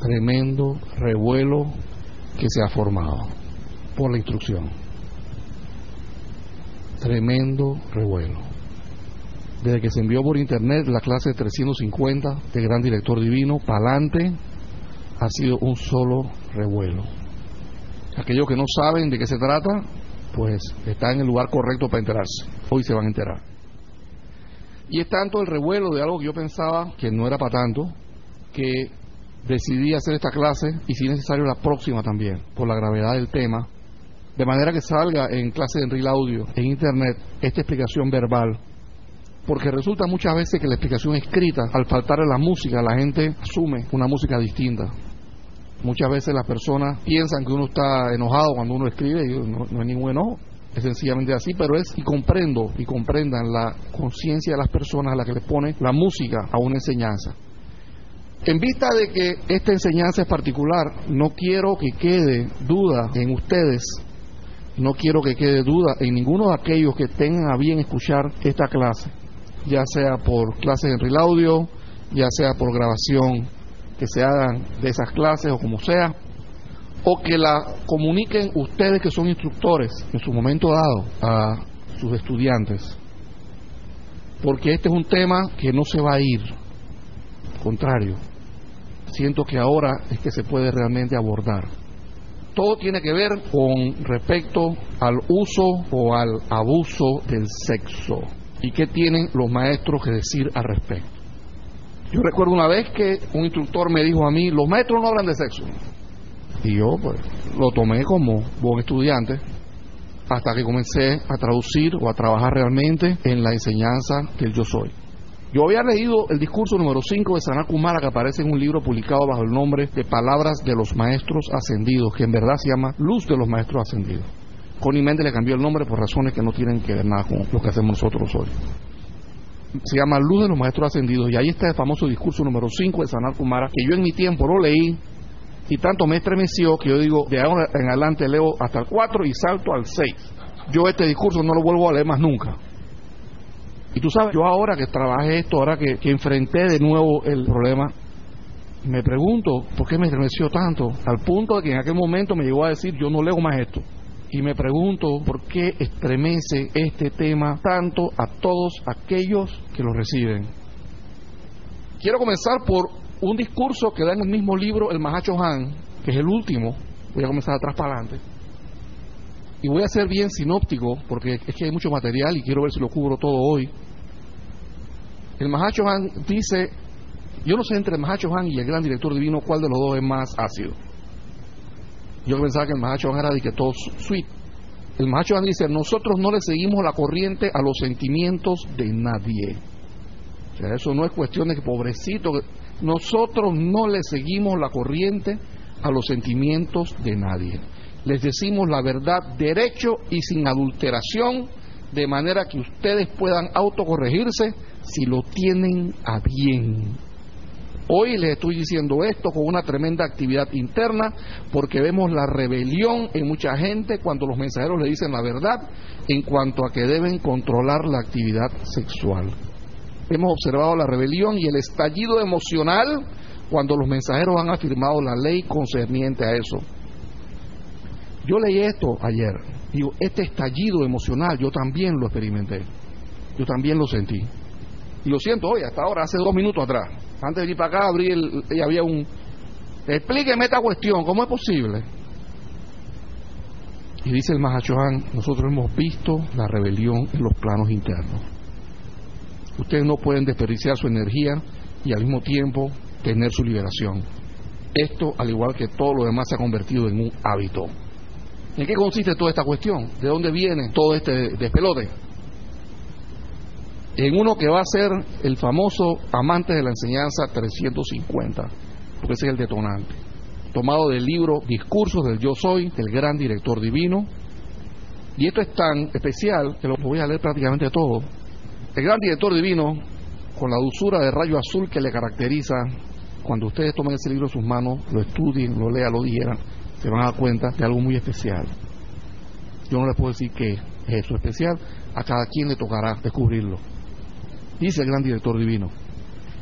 tremendo revuelo que se ha formado por la instrucción. Tremendo revuelo. Desde que se envió por internet la clase 350 de Gran Director Divino, pa'lante, ha sido un solo revuelo. Aquellos que no saben de qué se trata, pues están en el lugar correcto para enterarse. Hoy se van a enterar. Y es tanto el revuelo de algo que yo pensaba que no era para tanto, que decidí hacer esta clase y si necesario la próxima también, por la gravedad del tema, de manera que salga en clase de Enril Audio, en Internet, esta explicación verbal. Porque resulta muchas veces que la explicación escrita, al faltar la música, la gente asume una música distinta. Muchas veces las personas piensan que uno está enojado cuando uno escribe y no, no es ningún enojo. Es sencillamente así, pero es y comprendo y comprendan la conciencia de las personas a las que le pone la música a una enseñanza. En vista de que esta enseñanza es particular, no quiero que quede duda en ustedes, no quiero que quede duda en ninguno de aquellos que tengan a bien escuchar esta clase, ya sea por clases en Real Audio, ya sea por grabación que se hagan de esas clases o como sea, o que la comuniquen ustedes que son instructores en su momento dado a sus estudiantes, porque este es un tema que no se va a ir, contrario, siento que ahora es que se puede realmente abordar. Todo tiene que ver con respecto al uso o al abuso del sexo y qué tienen los maestros que decir al respecto. Yo recuerdo una vez que un instructor me dijo a mí, los maestros no hablan de sexo. Y yo pues lo tomé como buen estudiante hasta que comencé a traducir o a trabajar realmente en la enseñanza del yo soy. Yo había leído el discurso número 5 de Sanat Kumara que aparece en un libro publicado bajo el nombre de Palabras de los Maestros Ascendidos, que en verdad se llama Luz de los Maestros Ascendidos. Connie Méndez le cambió el nombre por razones que no tienen que ver nada con lo que hacemos nosotros hoy. Se llama Luz de los Maestros Ascendidos y ahí está el famoso discurso número 5 de Sanat Kumara que yo en mi tiempo lo leí y tanto me estremeció que yo digo, de ahora en adelante leo hasta el 4 y salto al 6. Yo este discurso no lo vuelvo a leer más nunca. Y tú sabes, yo ahora que trabajé esto, ahora que, enfrenté de nuevo el problema, me pregunto por qué me estremeció tanto, al punto de que en aquel momento me llegó a decir, yo no leo más esto. Y me pregunto por qué estremece este tema tanto a todos aquellos que lo reciben. Quiero comenzar por un discurso que da en el mismo libro el Mahacho Han, que es el último. Voy a comenzar atrás para adelante. Y voy a ser bien sinóptico, porque es que hay mucho material y quiero ver si lo cubro todo hoy. El Mahacho Han dice, yo no sé entre el Mahacho Han y el gran director divino cuál de los dos es más ácido. Yo pensaba que el Mahacho Han era de que todo sweet. El Mahacho Han dice, nosotros no le seguimos la corriente a los sentimientos de nadie. O sea, eso no es cuestión de que pobrecito, nosotros no le seguimos la corriente a los sentimientos de nadie. Les decimos la verdad derecho y sin adulteración, de manera que ustedes puedan autocorregirse si lo tienen a bien. Hoy les estoy diciendo esto con una tremenda actividad interna porque vemos la rebelión en mucha gente cuando los mensajeros le dicen la verdad en cuanto a que deben controlar la actividad sexual. Hemos observado la rebelión y el estallido emocional cuando los mensajeros han afirmado la ley concerniente a eso. Yo leí esto ayer. Digo, este estallido emocional yo también lo experimenté. Yo también lo sentí. Y lo siento hoy, hasta ahora, hace dos minutos atrás. Antes de venir para acá, abrí el, y había un... Explíqueme esta cuestión, ¿cómo es posible? Y dice el Mahachohan, nosotros hemos visto la rebelión en los planos internos. Ustedes no pueden desperdiciar su energía y al mismo tiempo tener su liberación. Esto, al igual que todo lo demás, se ha convertido en un hábito. ¿En qué consiste toda esta cuestión? ¿De dónde viene todo este despelote? En uno que va a ser el famoso amante de la enseñanza 350, porque ese es el detonante. Tomado del libro Discursos del Yo Soy, del gran director divino. Y esto es tan especial que lo voy a leer prácticamente todo. El gran director divino, con la dulzura de rayo azul que le caracteriza, cuando ustedes tomen ese libro en sus manos, lo estudien, lo lean, lo dijeran, se van a dar cuenta de algo muy especial. Yo no les puedo decir qué es eso especial, a cada quien le tocará descubrirlo. Dice el gran director divino,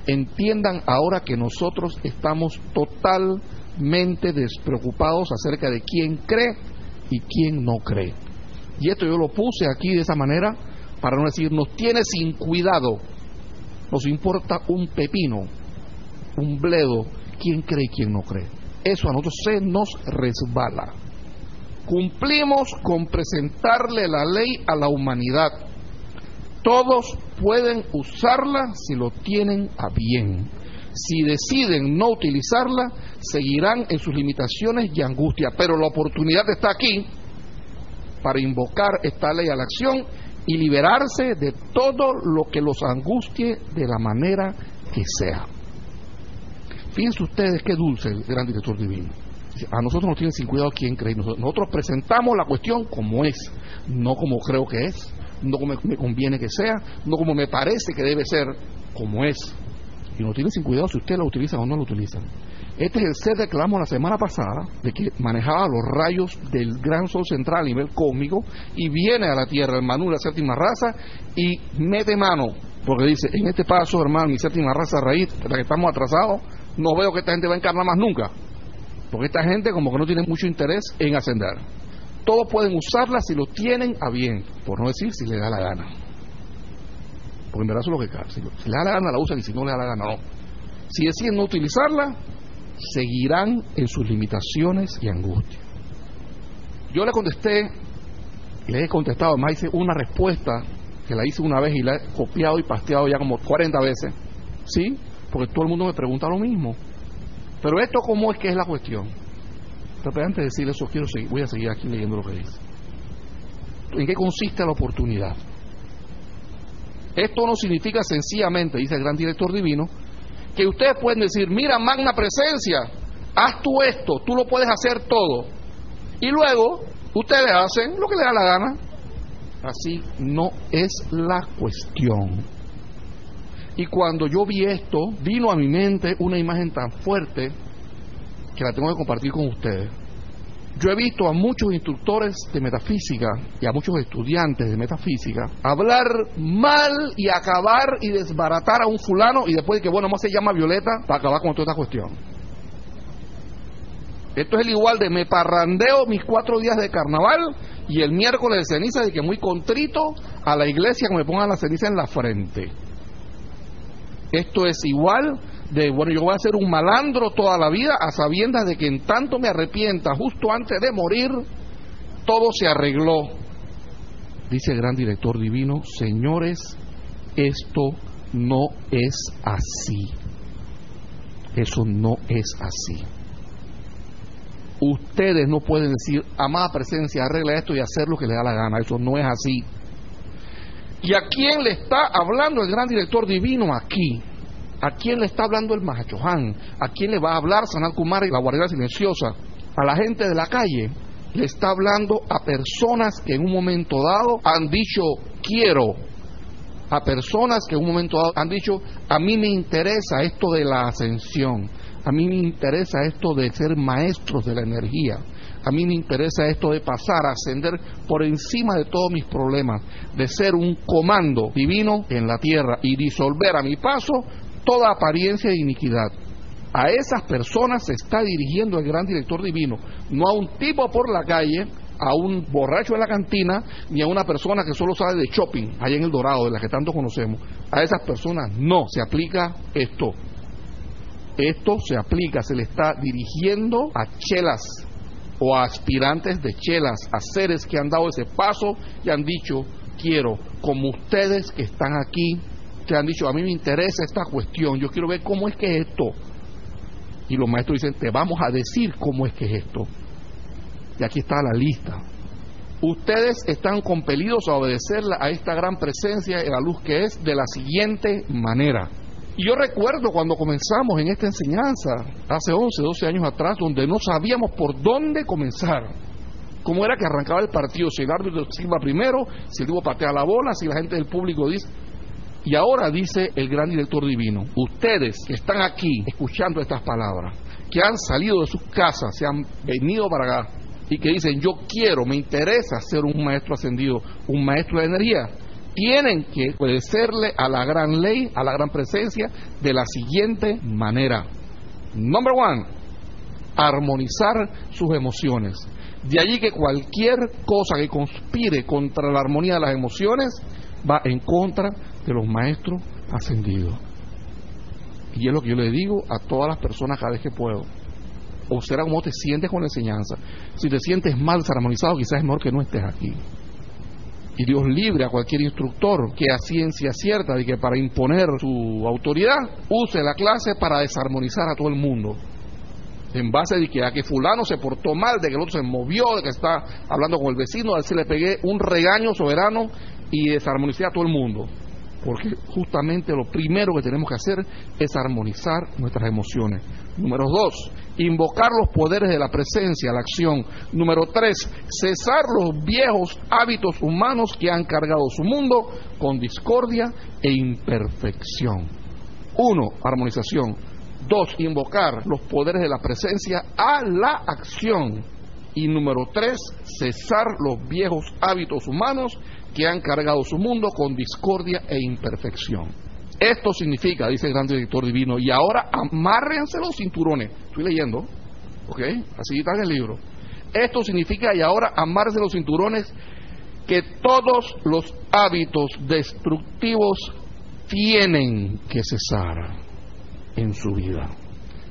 entiendan ahora que nosotros estamos totalmente despreocupados acerca de quién cree y quién no cree. Y esto yo lo puse aquí de esa manera para no decir nos tiene sin cuidado, nos importa un pepino, un bledo, quién cree y quién no cree. Eso a nosotros se nos resbala. Cumplimos con presentarle la ley a la humanidad. Todos pueden usarla si lo tienen a bien. Si deciden no utilizarla, seguirán en sus limitaciones y angustia. Pero la oportunidad está aquí para invocar esta ley a la acción y liberarse de todo lo que los angustie de la manera que sea. Fíjense ustedes qué dulce el gran director divino. A nosotros nos tiene sin cuidado quién cree. Nosotros presentamos la cuestión como es, no como creo que es, no como me conviene que sea, no como me parece que debe ser, como es. Y nos tiene sin cuidado si usted lo utiliza o no lo utiliza. Este es el ser de que hablamos la semana pasada, de que manejaba los rayos del gran sol central a nivel cósmico y viene a la Tierra, el Manu, la séptima raza, y mete mano, porque dice, en este paso, hermano, mi séptima raza raíz, la que estamos atrasados, no veo que esta gente va a encarnar más nunca, porque esta gente como que no tiene mucho interés en ascender. Todos pueden usarla si lo tienen a bien, por no decir si le da la gana. Porque en verdad es lo que. Si, le da la gana la usan y si no le da la gana no. Si deciden no utilizarla, seguirán en sus limitaciones y angustias. Yo le contesté, le he contestado, más hice una respuesta que la hice una vez y la he copiado y pasteado ya como 40 veces, ¿sí? Porque todo el mundo me pregunta lo mismo. Pero esto, ¿cómo es que es la cuestión? Pero antes de decir eso, quiero seguir, voy a seguir aquí leyendo lo que dice. ¿En qué consiste la oportunidad? Esto no significa sencillamente, dice el gran director divino, que ustedes pueden decir, mira, magna presencia, haz tú esto, tú lo puedes hacer todo. Y luego ustedes hacen lo que les da la gana. Así no es la cuestión. Y cuando yo vi esto, vino a mi mente una imagen tan fuerte que la tengo que compartir con ustedes. Yo he visto a muchos instructores de metafísica y a muchos estudiantes de metafísica hablar mal y acabar y desbaratar a un fulano y después de que, bueno, ¿cómo se llama Violeta para acabar con toda esta cuestión? Esto es el igual de me parrandeo mis cuatro días de carnaval y el miércoles de ceniza de que muy contrito a la iglesia que me pongan la ceniza en la frente. Esto es igual de, bueno, yo voy a ser un malandro toda la vida a sabiendas de que en tanto me arrepienta justo antes de morir, todo se arregló. Dice el gran director divino, señores, esto no es así. Eso no es así. Ustedes no pueden decir, amada presencia, arregla esto y hacer lo que le da la gana. Eso no es así. ¿Y a quién le está hablando el gran director divino aquí? ¿A quién le está hablando el Mahachohan? ¿A quién le va a hablar Sanat Kumar y la Guardia Silenciosa? ¿A la gente de la calle? Le está hablando a personas que en un momento dado han dicho quiero. A personas que en un momento dado han dicho a mí me interesa esto de la ascensión. A mí me interesa esto de ser maestros de la energía. A mí me interesa esto de pasar ascender por encima de todos mis problemas, de ser un comando divino en la tierra y disolver a mi paso toda apariencia de iniquidad. A esas personas se está dirigiendo el gran director divino, no a un tipo por la calle, a un borracho en la cantina, ni a una persona que solo sabe de shopping, allá en el Dorado, de la que tanto conocemos. A esas personas no se aplica esto. Esto se aplica, se le está dirigiendo a chelas o a aspirantes de chelas, a seres que han dado ese paso y han dicho, quiero, como ustedes que están aquí, que han dicho, a mí me interesa esta cuestión, yo quiero ver cómo es que es esto. Y los maestros dicen, te vamos a decir cómo es que es esto. Y aquí está la lista. Ustedes están compelidos a obedecerla a esta gran presencia y la luz que es de la siguiente manera. Y yo recuerdo cuando comenzamos en esta enseñanza, hace 11, 12 años atrás, donde no sabíamos por dónde comenzar. Cómo era que arrancaba el partido, si el árbitro silba primero, si el tipo patea la bola, si la gente del público dice... Y ahora dice el gran director divino, ustedes que están aquí escuchando estas palabras, que han salido de sus casas, se han venido para acá y que dicen, yo quiero, me interesa ser un maestro ascendido, un maestro de energía, tienen que obedecerle a la gran ley, a la gran presencia, de la siguiente manera. Number one, armonizar sus emociones. De allí que cualquier cosa que conspire contra la armonía de las emociones va en contra de los maestros ascendidos. Y es lo que yo le digo a todas las personas cada vez que puedo. Observa cómo te sientes con la enseñanza. Si te sientes mal, desarmonizado, quizás es mejor que no estés aquí. Y Dios libre a cualquier instructor que a ciencia cierta de que para imponer su autoridad use la clase para desarmonizar a todo el mundo. En base de que a que fulano se portó mal, de que el otro se movió, de que está hablando con el vecino, a él se le pegué un regaño soberano y desarmonicé a todo el mundo porque justamente lo primero que tenemos que hacer es armonizar nuestras emociones. Número dos, invocar los poderes de la presencia, la acción. Número tres, cesar los viejos hábitos humanos que han cargado su mundo con discordia e imperfección. Uno, armonización. Dos, invocar los poderes de la presencia a la acción. Y número tres, cesar los viejos hábitos humanos que han cargado su mundo con discordia e imperfección. Esto significa, dice el gran director divino, y ahora amárrense los cinturones. Estoy leyendo, ¿ok? Así está en el libro. Esto significa, y ahora amárrense los cinturones, que todos los hábitos destructivos tienen que cesar en su vida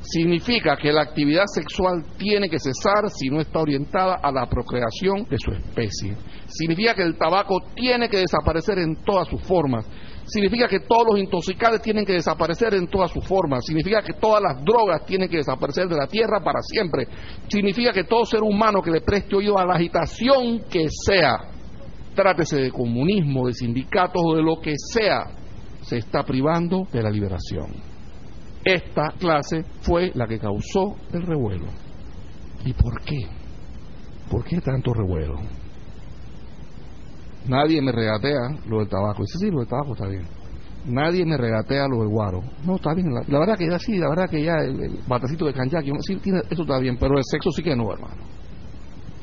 significa que la actividad sexual tiene que cesar si no está orientada a la procreación de su especie. Significa que el tabaco tiene que desaparecer en todas sus formas. Significa que todos los intoxicantes tienen que desaparecer en todas sus formas. Significa que todas las drogas tienen que desaparecer de la tierra para siempre. Significa que todo ser humano que le preste oído a la agitación que sea, trátese de comunismo, de sindicatos o de lo que sea, se está privando de la liberación. Esta clase fue la que causó el revuelo. ¿Y por qué? ¿Por qué tanto revuelo? Nadie me regatea lo del tabaco. Dice, sí, lo del tabaco está bien. Nadie me regatea lo del guaro. No, está bien. La, verdad que ya sí, la verdad que ya el, batacito de canjaki, sí, eso está bien, pero el sexo sí que no, hermano.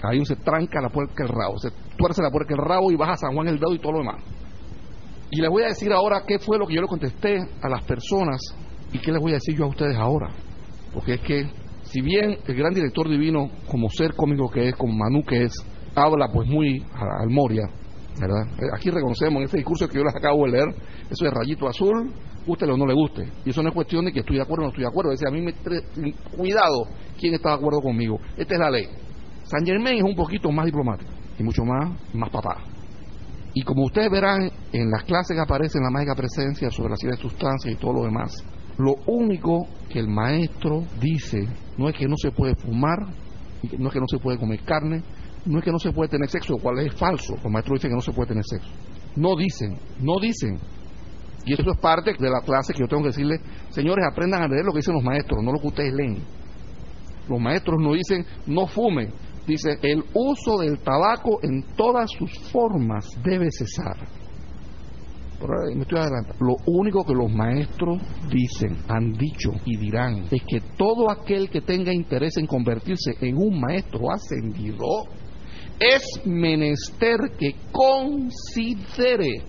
Ahí uno se tranca la puerca el rabo, se tuerce la puerca el rabo y baja a San Juan el dedo y todo lo demás. Y les voy a decir ahora qué fue lo que yo le contesté a las personas ¿Y qué les voy a decir yo a ustedes ahora? Porque es que, si bien el gran director divino, como ser cómico que es, como Manu que es, habla pues muy al Moria, ¿verdad? Eh, aquí reconocemos en este discurso que yo les acabo de leer, eso de rayito azul, guste o no le guste. Y eso no es cuestión de que estoy de acuerdo o no estoy de acuerdo. Es decir, a mí me cuidado quién está de acuerdo conmigo. Esta es la ley. San Germain es un poquito más diplomático y mucho más, más papá. Y como ustedes verán en las clases que aparecen la mágica presencia sobre las de sustancias y todo lo demás, lo único que el maestro dice no es que no se puede fumar, no es que no se puede comer carne, no es que no se puede tener sexo, cual es falso. Los maestros dicen que no se puede tener sexo. No dicen, no dicen. Y eso es parte de la clase que yo tengo que decirle, señores, aprendan a leer lo que dicen los maestros, no lo que ustedes leen. Los maestros no dicen no fumen, dice el uso del tabaco en todas sus formas debe cesar me estoy adelantando. Lo único que los maestros dicen, han dicho y dirán es que todo aquel que tenga interés en convertirse en un maestro ascendido es menester que considere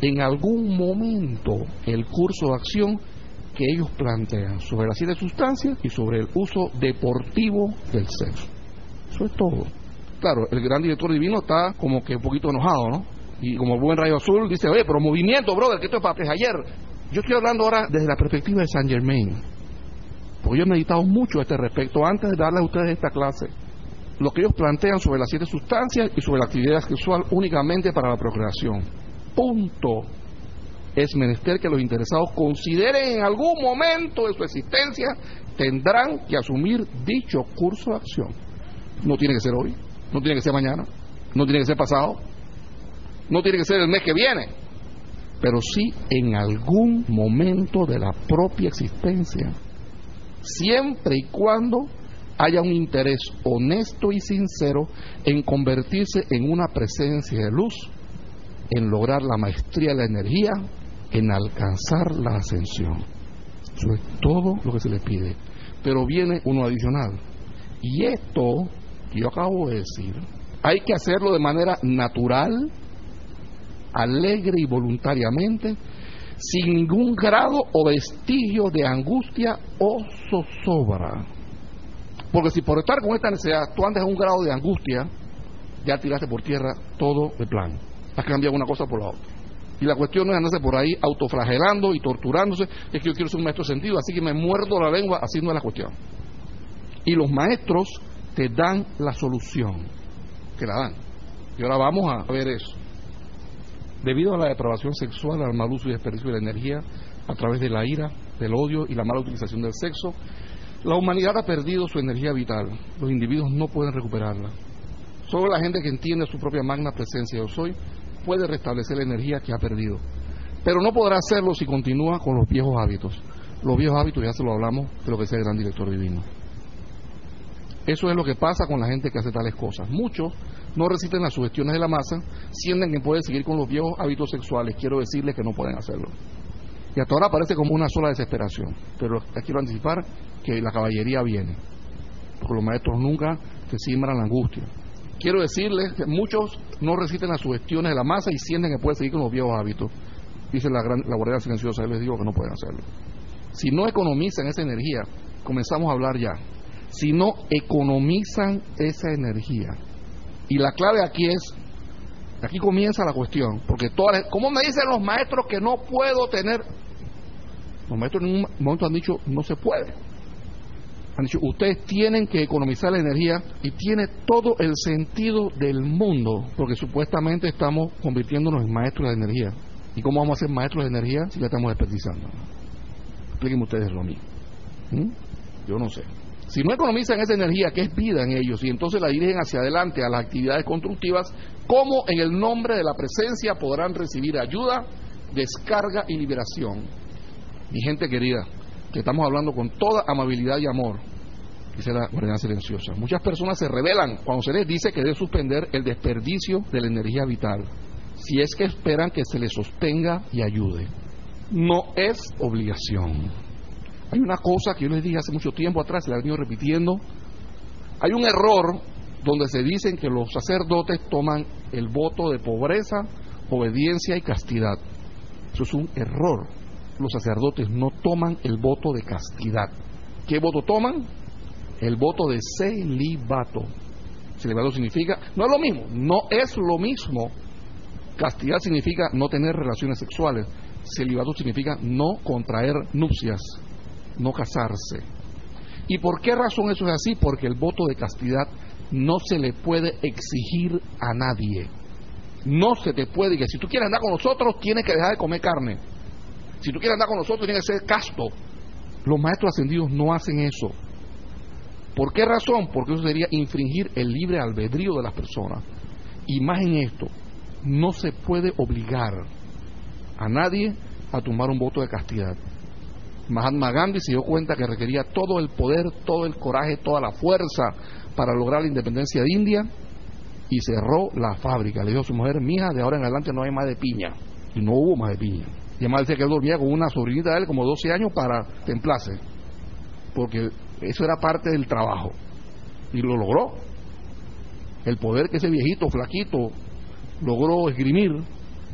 en algún momento el curso de acción que ellos plantean sobre las siete sustancias y sobre el uso deportivo del sexo. Eso es todo. Claro, el gran director divino está como que un poquito enojado, ¿no? Y como buen rayo azul dice, oye, pero movimiento, brother, que esto es para ayer. Yo estoy hablando ahora desde la perspectiva de Saint Germain. Porque yo he meditado mucho a este respecto antes de darle a ustedes esta clase. Lo que ellos plantean sobre las siete sustancias y sobre la actividad sexual únicamente para la procreación. Punto. Es menester que los interesados consideren en algún momento de su existencia tendrán que asumir dicho curso de acción. No tiene que ser hoy, no tiene que ser mañana, no tiene que ser pasado, no tiene que ser el mes que viene, pero sí en algún momento de la propia existencia, siempre y cuando haya un interés honesto y sincero en convertirse en una presencia de luz, en lograr la maestría de la energía, en alcanzar la ascensión. Eso es todo lo que se le pide. Pero viene uno adicional. Y esto que yo acabo de decir, hay que hacerlo de manera natural, alegre y voluntariamente, sin ningún grado o vestigio de angustia o zozobra. Porque si por estar con esta necesidad tú andas en un grado de angustia, ya tiraste por tierra todo el plan. Has cambiado una cosa por la otra. Y la cuestión no es andarse por ahí autoflagelando y torturándose, es que yo quiero ser un maestro sentido, así que me muerdo la lengua, así no es la cuestión. Y los maestros te dan la solución, que la dan. Y ahora vamos a ver eso. Debido a la depravación sexual, al mal uso y desperdicio de la energía, a través de la ira, del odio y la mala utilización del sexo, la humanidad ha perdido su energía vital. Los individuos no pueden recuperarla. Solo la gente que entiende su propia magna presencia yo soy puede restablecer la energía que ha perdido. Pero no podrá hacerlo si continúa con los viejos hábitos. Los viejos hábitos ya se lo hablamos de lo que sea el gran director divino. Eso es lo que pasa con la gente que hace tales cosas. Muchos no resisten las sugestiones de la masa, sienten que pueden seguir con los viejos hábitos sexuales. Quiero decirles que no pueden hacerlo. Y hasta ahora parece como una sola desesperación. Pero quiero anticipar que la caballería viene. Porque los maestros nunca te siembran la angustia. Quiero decirles que muchos no resisten las sugestiones de la masa y sienten que pueden seguir con los viejos hábitos. Dice la, gran, la guardia silenciosa, les digo que no pueden hacerlo. Si no economizan esa energía, comenzamos a hablar ya si no economizan esa energía. Y la clave aquí es, aquí comienza la cuestión, porque todas, ¿cómo me dicen los maestros que no puedo tener? Los maestros en un momento han dicho, no se puede. Han dicho, ustedes tienen que economizar la energía y tiene todo el sentido del mundo, porque supuestamente estamos convirtiéndonos en maestros de energía. ¿Y cómo vamos a ser maestros de energía si la estamos desperdiciando? Explíquenme ustedes lo. ¿Mm? Yo no sé. Si no economizan esa energía que es vida en ellos y entonces la dirigen hacia adelante a las actividades constructivas, ¿cómo en el nombre de la presencia podrán recibir ayuda, descarga y liberación? Mi gente querida, que estamos hablando con toda amabilidad y amor, dice la guardia silenciosa. Muchas personas se rebelan cuando se les dice que debe suspender el desperdicio de la energía vital, si es que esperan que se les sostenga y ayude. No es obligación. Hay una cosa que yo les dije hace mucho tiempo atrás, se la he venido repitiendo. Hay un error donde se dicen que los sacerdotes toman el voto de pobreza, obediencia y castidad. Eso es un error. Los sacerdotes no toman el voto de castidad. ¿Qué voto toman? El voto de celibato. Celibato significa, no es lo mismo, no es lo mismo. Castidad significa no tener relaciones sexuales. Celibato significa no contraer nupcias no casarse. ¿Y por qué razón eso es así? Porque el voto de castidad no se le puede exigir a nadie. No se te puede que si tú quieres andar con nosotros, tienes que dejar de comer carne. Si tú quieres andar con nosotros, tienes que ser casto. Los maestros ascendidos no hacen eso. ¿Por qué razón? Porque eso sería infringir el libre albedrío de las personas. Y más en esto, no se puede obligar a nadie a tomar un voto de castidad. Mahatma Gandhi se dio cuenta que requería todo el poder, todo el coraje, toda la fuerza para lograr la independencia de India y cerró la fábrica. Le dijo a su mujer, mija, de ahora en adelante no hay más de piña. Y no hubo más de piña. Y además decía que él dormía con una sobrinita de él como 12 años para templarse. Porque eso era parte del trabajo. Y lo logró. El poder que ese viejito flaquito logró esgrimir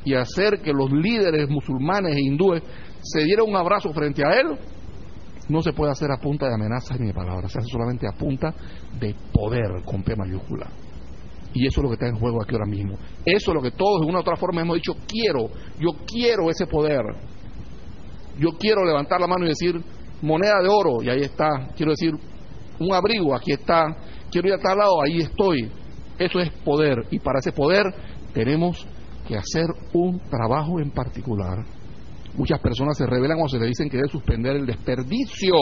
y hacer que los líderes musulmanes e hindúes se diera un abrazo frente a él, no se puede hacer a punta de amenazas ni de palabras, se hace solamente a punta de poder con P mayúscula. Y eso es lo que está en juego aquí ahora mismo. Eso es lo que todos de una u otra forma hemos dicho, quiero, yo quiero ese poder. Yo quiero levantar la mano y decir, moneda de oro, y ahí está. Quiero decir, un abrigo, aquí está. Quiero ir a tal lado, ahí estoy. Eso es poder. Y para ese poder tenemos que hacer un trabajo en particular Muchas personas se revelan o se le dicen que debe suspender el desperdicio,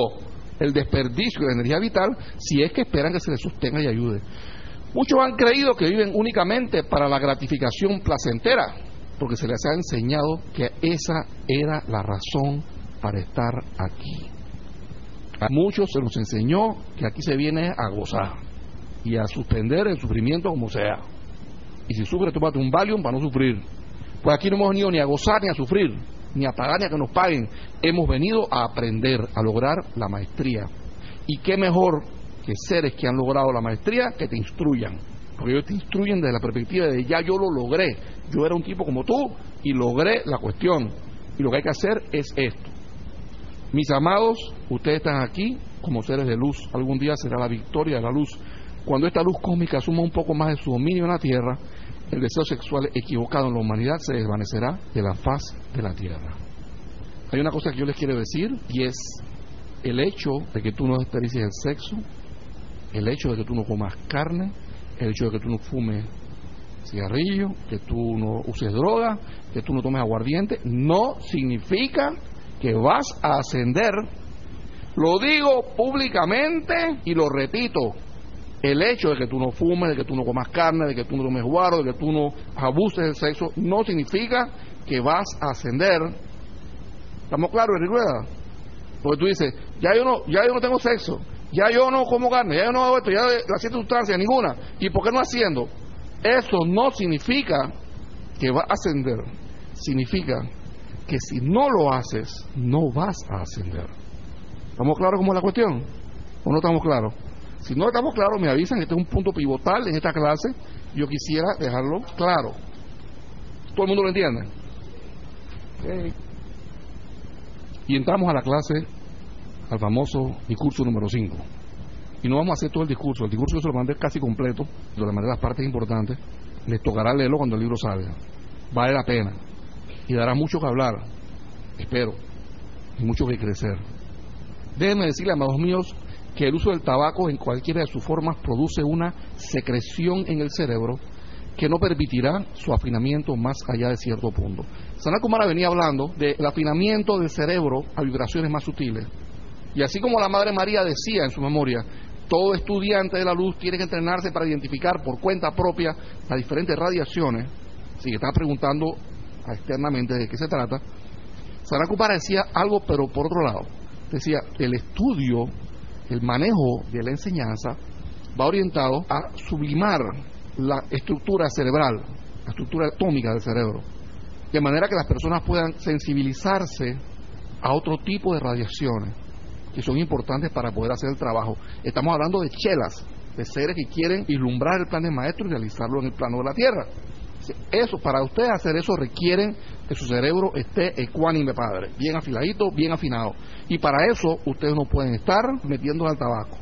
el desperdicio de energía vital, si es que esperan que se les sostenga y ayude. Muchos han creído que viven únicamente para la gratificación placentera, porque se les ha enseñado que esa era la razón para estar aquí. A muchos se nos enseñó que aquí se viene a gozar y a suspender el sufrimiento como sea. Y si sufre, tómate un Valium para no sufrir. Pues aquí no hemos venido ni a gozar ni a sufrir ni a pagar ni a que nos paguen. Hemos venido a aprender, a lograr la maestría. Y qué mejor que seres que han logrado la maestría que te instruyan. porque ellos te instruyen desde la perspectiva de ya yo lo logré, yo era un tipo como tú y logré la cuestión. Y lo que hay que hacer es esto. Mis amados, ustedes están aquí como seres de luz. Algún día será la victoria de la luz. Cuando esta luz cósmica asuma un poco más de su dominio en la Tierra, el deseo sexual equivocado en la humanidad se desvanecerá de la faz de la Tierra. Hay una cosa que yo les quiero decir y es el hecho de que tú no desperdicies el sexo, el hecho de que tú no comas carne, el hecho de que tú no fumes cigarrillo, que tú no uses droga, que tú no tomes aguardiente, no significa que vas a ascender. Lo digo públicamente y lo repito. El hecho de que tú no fumes, de que tú no comas carne, de que tú no tomes guaro, de que tú no abuses del sexo, no significa que vas a ascender. ¿Estamos claros, Enrique Rueda? Porque tú dices, ya yo no, ya yo no tengo sexo, ya yo no como carne, ya yo no hago esto, ya la siete sustancias, ninguna. ¿Y por qué no haciendo? Eso no significa que va a ascender. Significa que si no lo haces, no vas a ascender. ¿Estamos claros cómo es la cuestión? ¿O no estamos claros? Si no estamos claros, me avisan que este es un punto pivotal en esta clase. Yo quisiera dejarlo claro. ¿Todo el mundo lo entiende? Y entramos a la clase, al famoso discurso número 5. Y no vamos a hacer todo el discurso. El discurso yo se lo mandé casi completo, de la manera las partes importantes. Les tocará leerlo cuando el libro salga. Vale la pena. Y dará mucho que hablar. Espero. Y mucho que crecer. Déjenme decirle, amados míos, que el uso del tabaco en cualquiera de sus formas produce una secreción en el cerebro que no permitirá su afinamiento más allá de cierto punto. Sana Kumara venía hablando del afinamiento del cerebro a vibraciones más sutiles. Y así como la Madre María decía en su memoria, todo estudiante de la luz tiene que entrenarse para identificar por cuenta propia las diferentes radiaciones, si está preguntando externamente de qué se trata, Kumara decía algo, pero por otro lado, decía, el estudio, el manejo de la enseñanza va orientado a sublimar la estructura cerebral, la estructura atómica del cerebro, de manera que las personas puedan sensibilizarse a otro tipo de radiaciones que son importantes para poder hacer el trabajo. Estamos hablando de chelas, de seres que quieren vislumbrar el plan de maestro y realizarlo en el plano de la Tierra. Eso, para ustedes hacer eso requieren que su cerebro esté ecuánime, padre, bien afiladito, bien afinado. Y para eso ustedes no pueden estar metiendo al tabaco.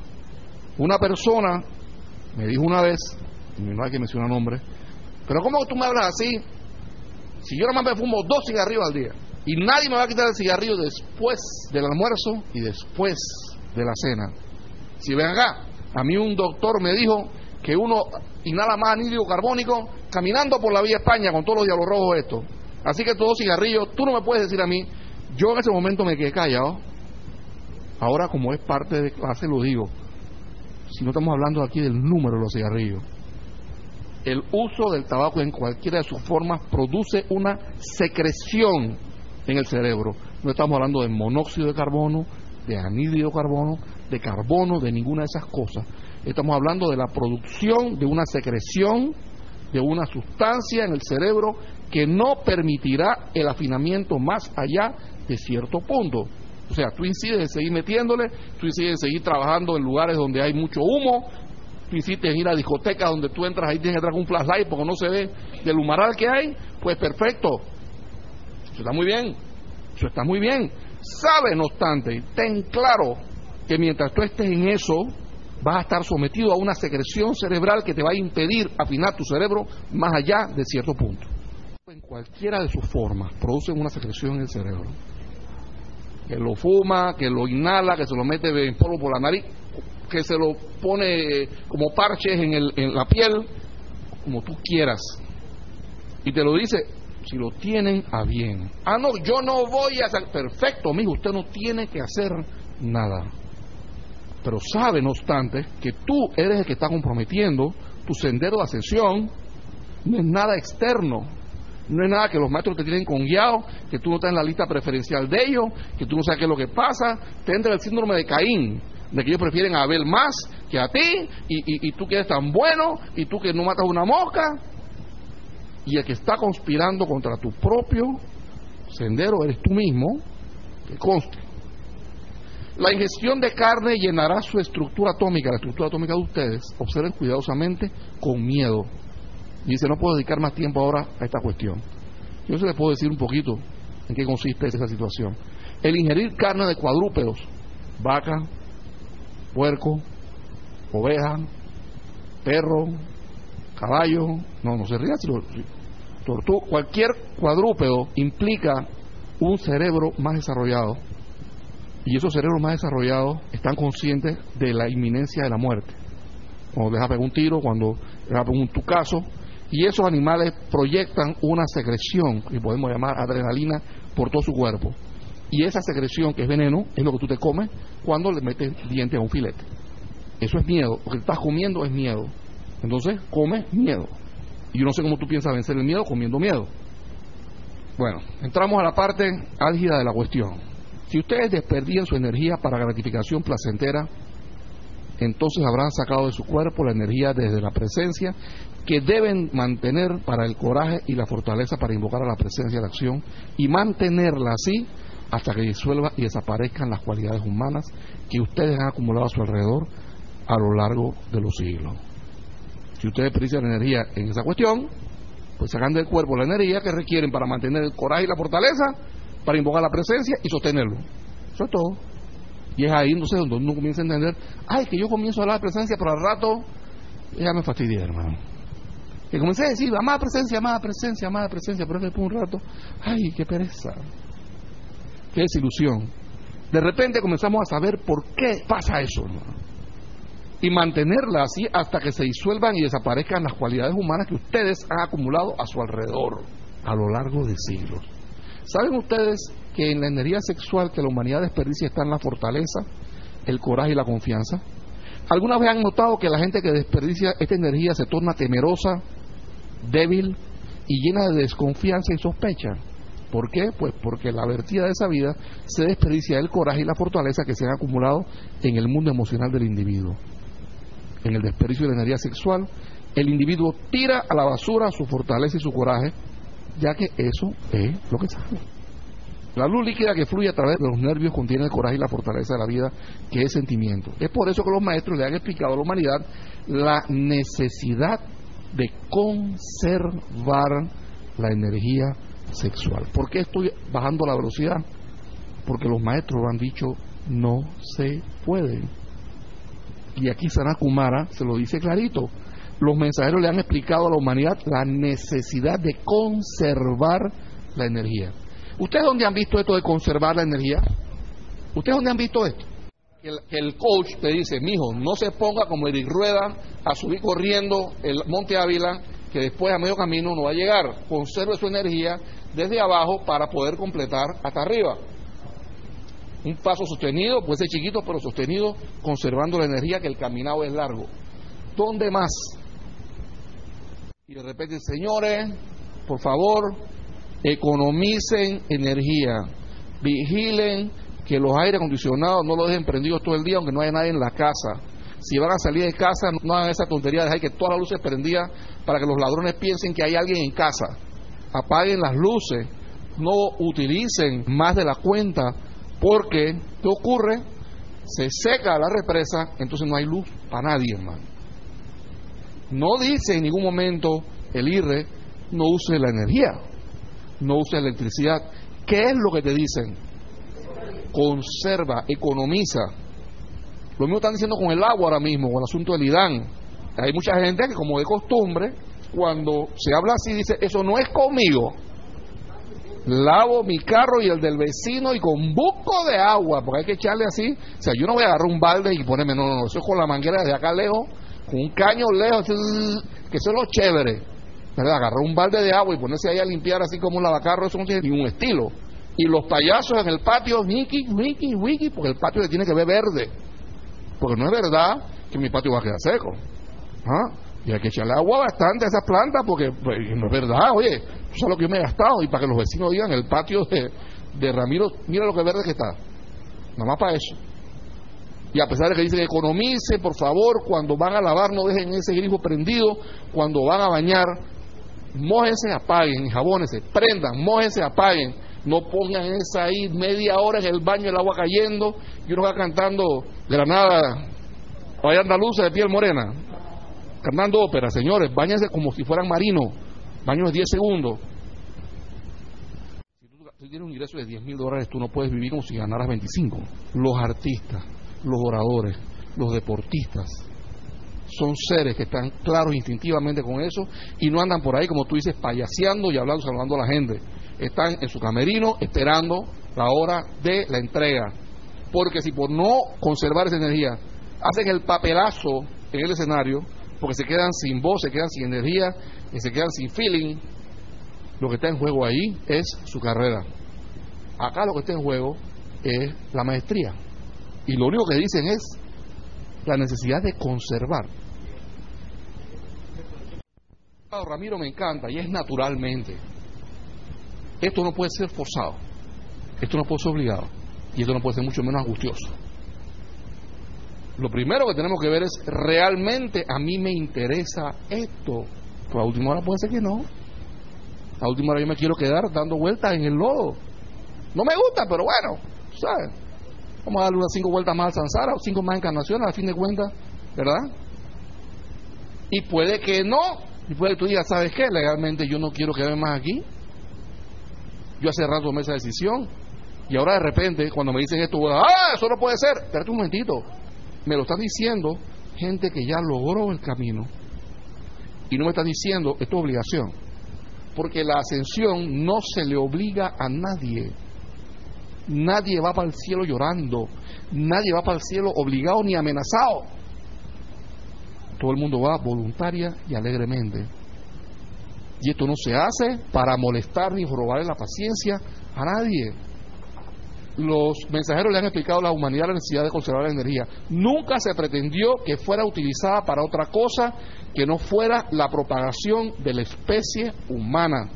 Una persona me dijo una vez, no hay que mencionar nombre, pero ¿cómo tú me hablas así? Si yo nomás me fumo dos cigarrillos al día y nadie me va a quitar el cigarrillo después del almuerzo y después de la cena. Si ven acá, a mí un doctor me dijo que uno inhala más anhídrido carbónico caminando por la vía España con todos los diablos rojos estos. Así que todos cigarrillos, tú no me puedes decir a mí, yo en ese momento me quedé callado. Ahora como es parte de clase lo digo, si no estamos hablando aquí del número de los cigarrillos, el uso del tabaco en cualquiera de sus formas produce una secreción en el cerebro. No estamos hablando de monóxido de carbono, de anhídrido carbono, de carbono, de ninguna de esas cosas. Estamos hablando de la producción de una secreción de una sustancia en el cerebro que no permitirá el afinamiento más allá de cierto punto. O sea, tú incides en seguir metiéndole, tú incides en seguir trabajando en lugares donde hay mucho humo, tú insistes en ir a discotecas donde tú entras ahí tienes que con un flashlight porque no se ve del humaral que hay, pues perfecto. Eso está muy bien, eso está muy bien. Sabe, no obstante, ten claro que mientras tú estés en eso, vas a estar sometido a una secreción cerebral que te va a impedir afinar tu cerebro más allá de cierto punto. En cualquiera de sus formas producen una secreción en el cerebro. Que lo fuma, que lo inhala, que se lo mete en polvo por la nariz, que se lo pone como parches en, el, en la piel, como tú quieras. Y te lo dice, si lo tienen a bien. Ah, no, yo no voy a hacer. Perfecto, mijo, usted no tiene que hacer nada. Pero sabe, no obstante, que tú eres el que está comprometiendo tu sendero de ascensión. No es nada externo. No es nada que los maestros te tienen con guiado, que tú no estás en la lista preferencial de ellos, que tú no sabes qué es lo que pasa. Te entra el síndrome de Caín, de que ellos prefieren a Abel más que a ti, y, y tú que eres tan bueno, y tú que no matas una mosca. Y el que está conspirando contra tu propio sendero eres tú mismo, que conste. La ingestión de carne llenará su estructura atómica, la estructura atómica de ustedes. Observen cuidadosamente con miedo. Dice, no puedo dedicar más tiempo ahora a esta cuestión. Yo se les puedo decir un poquito en qué consiste esa situación. El ingerir carne de cuadrúpedos, vaca, puerco, oveja, perro, caballo, no, no se ría, sino tortuga, cualquier cuadrúpedo implica un cerebro más desarrollado y esos cerebros más desarrollados están conscientes de la inminencia de la muerte. Cuando deja pegar un tiro, cuando pegar un tucazo, y esos animales proyectan una secreción que podemos llamar adrenalina por todo su cuerpo. Y esa secreción, que es veneno, es lo que tú te comes cuando le metes diente a un filete. Eso es miedo. Lo que estás comiendo es miedo. Entonces, come miedo. Y yo no sé cómo tú piensas vencer el miedo comiendo miedo. Bueno, entramos a la parte álgida de la cuestión. Si ustedes desperdían su energía para gratificación placentera, entonces habrán sacado de su cuerpo la energía desde la presencia que deben mantener para el coraje y la fortaleza para invocar a la presencia de la acción y mantenerla así hasta que disuelva y desaparezcan las cualidades humanas que ustedes han acumulado a su alrededor a lo largo de los siglos. Si ustedes desperdician energía en esa cuestión, pues sacan del cuerpo la energía que requieren para mantener el coraje y la fortaleza, para invocar la presencia y sostenerlo. Eso es todo. Y es ahí, entonces, donde uno comienza a entender, ay, que yo comienzo a hablar de presencia, pero al rato ya me fastidié, hermano. Que comencé a decir, amada presencia, amada presencia, amada presencia, pero después un rato, ay, qué pereza, qué desilusión. De repente comenzamos a saber por qué pasa eso, hermano. Y mantenerla así hasta que se disuelvan y desaparezcan las cualidades humanas que ustedes han acumulado a su alrededor a lo largo de siglos. ¿Saben ustedes que en la energía sexual que la humanidad desperdicia está en la fortaleza, el coraje y la confianza? ¿Alguna vez han notado que la gente que desperdicia esta energía se torna temerosa, débil y llena de desconfianza y sospecha? ¿Por qué? Pues porque la vertida de esa vida se desperdicia el coraje y la fortaleza que se han acumulado en el mundo emocional del individuo. En el desperdicio de energía sexual, el individuo tira a la basura su fortaleza y su coraje, ya que eso es lo que sabe. La luz líquida que fluye a través de los nervios contiene el coraje y la fortaleza de la vida, que es sentimiento. Es por eso que los maestros le han explicado a la humanidad la necesidad de conservar la energía sexual. ¿Por qué estoy bajando la velocidad? Porque los maestros han dicho no se puede. Y aquí Kumara se lo dice clarito. Los mensajeros le han explicado a la humanidad la necesidad de conservar la energía. ¿Ustedes dónde han visto esto de conservar la energía? ¿Ustedes dónde han visto esto? Que el, el coach te dice, mijo, no se ponga como Eric Rueda a subir corriendo el Monte Ávila, que después a medio camino no va a llegar. Conserve su energía desde abajo para poder completar hasta arriba. Un paso sostenido, puede ser chiquito, pero sostenido, conservando la energía que el caminado es largo. ¿Dónde más? Y de repente, señores, por favor, economicen energía, vigilen que los aire acondicionados no los dejen prendidos todo el día, aunque no haya nadie en la casa. Si van a salir de casa, no hagan esa tontería de dejar que todas las luces prendidas para que los ladrones piensen que hay alguien en casa. Apaguen las luces, no utilicen más de la cuenta, porque ¿qué ocurre? Se seca la represa, entonces no hay luz para nadie, hermano. No dice en ningún momento el IRRE, no use la energía no usa electricidad. ¿Qué es lo que te dicen? Conserva, economiza. Lo mismo están diciendo con el agua ahora mismo, con el asunto del IDAN. Hay mucha gente que, como de costumbre, cuando se habla así, dice: Eso no es conmigo. Lavo mi carro y el del vecino y con buco de agua, porque hay que echarle así. O sea, yo no voy a agarrar un balde y ponerme, no, no, no, eso es con la manguera de acá lejos, con un caño lejos, que eso es lo chévere Agarrar un balde de agua y ponerse ahí a limpiar así como un lavacarro, eso no tiene ningún estilo. Y los payasos en el patio, wiki, wiki, wiki, porque el patio le tiene que ver verde. Porque no es verdad que mi patio va a quedar seco. ¿Ah? Y hay que echarle agua bastante a esas plantas porque pues, no es verdad, oye, eso es lo que yo me he gastado. Y para que los vecinos digan, el patio de, de Ramiro, mira lo que verde que está. Nada más para eso. Y a pesar de que dicen economice, por favor, cuando van a lavar no dejen ese grifo prendido, cuando van a bañar mójense, apaguen, jabónense, prendan, mójense, apaguen, No pongan esa ahí media hora en el baño, el agua cayendo y uno va cantando de la nada, vaya andaluza de piel morena, cantando ópera. Señores, bañense como si fueran marinos, baños de 10 segundos. Si tú tienes un ingreso de 10 mil dólares, tú no puedes vivir como si ganaras 25. Los artistas, los oradores, los deportistas, son seres que están claros instintivamente con eso y no andan por ahí, como tú dices, payaseando y hablando, saludando a la gente están en su camerino esperando la hora de la entrega. Porque si por no conservar esa energía hacen el papelazo en el escenario, porque se quedan sin voz, se quedan sin energía y se quedan sin feeling, lo que está en juego ahí es su carrera. Acá lo que está en juego es la maestría. Y lo único que dicen es la necesidad de conservar. Ramiro me encanta y es naturalmente. Esto no puede ser forzado, esto no puede ser obligado y esto no puede ser mucho menos angustioso. Lo primero que tenemos que ver es, ¿realmente a mí me interesa esto? Pues a última hora puede ser que no. A última hora yo me quiero quedar dando vueltas en el lodo. No me gusta, pero bueno, ¿sabes? Vamos a darle unas cinco vueltas más al Sansara o cinco más encarnaciones, a fin de cuentas, ¿verdad? Y puede que no. Y puede que tú digas, ¿sabes qué? Legalmente yo no quiero quedarme más aquí. Yo hace rato tomé esa decisión y ahora de repente cuando me dicen esto, ah, eso no puede ser. Espérate un momentito. Me lo están diciendo gente que ya logró el camino y no me están diciendo es tu obligación. Porque la ascensión no se le obliga a nadie. Nadie va para el cielo llorando. Nadie va para el cielo obligado ni amenazado. Todo el mundo va voluntaria y alegremente. Y esto no se hace para molestar ni robarle la paciencia a nadie. Los mensajeros le han explicado a la humanidad la necesidad de conservar la energía. Nunca se pretendió que fuera utilizada para otra cosa que no fuera la propagación de la especie humana.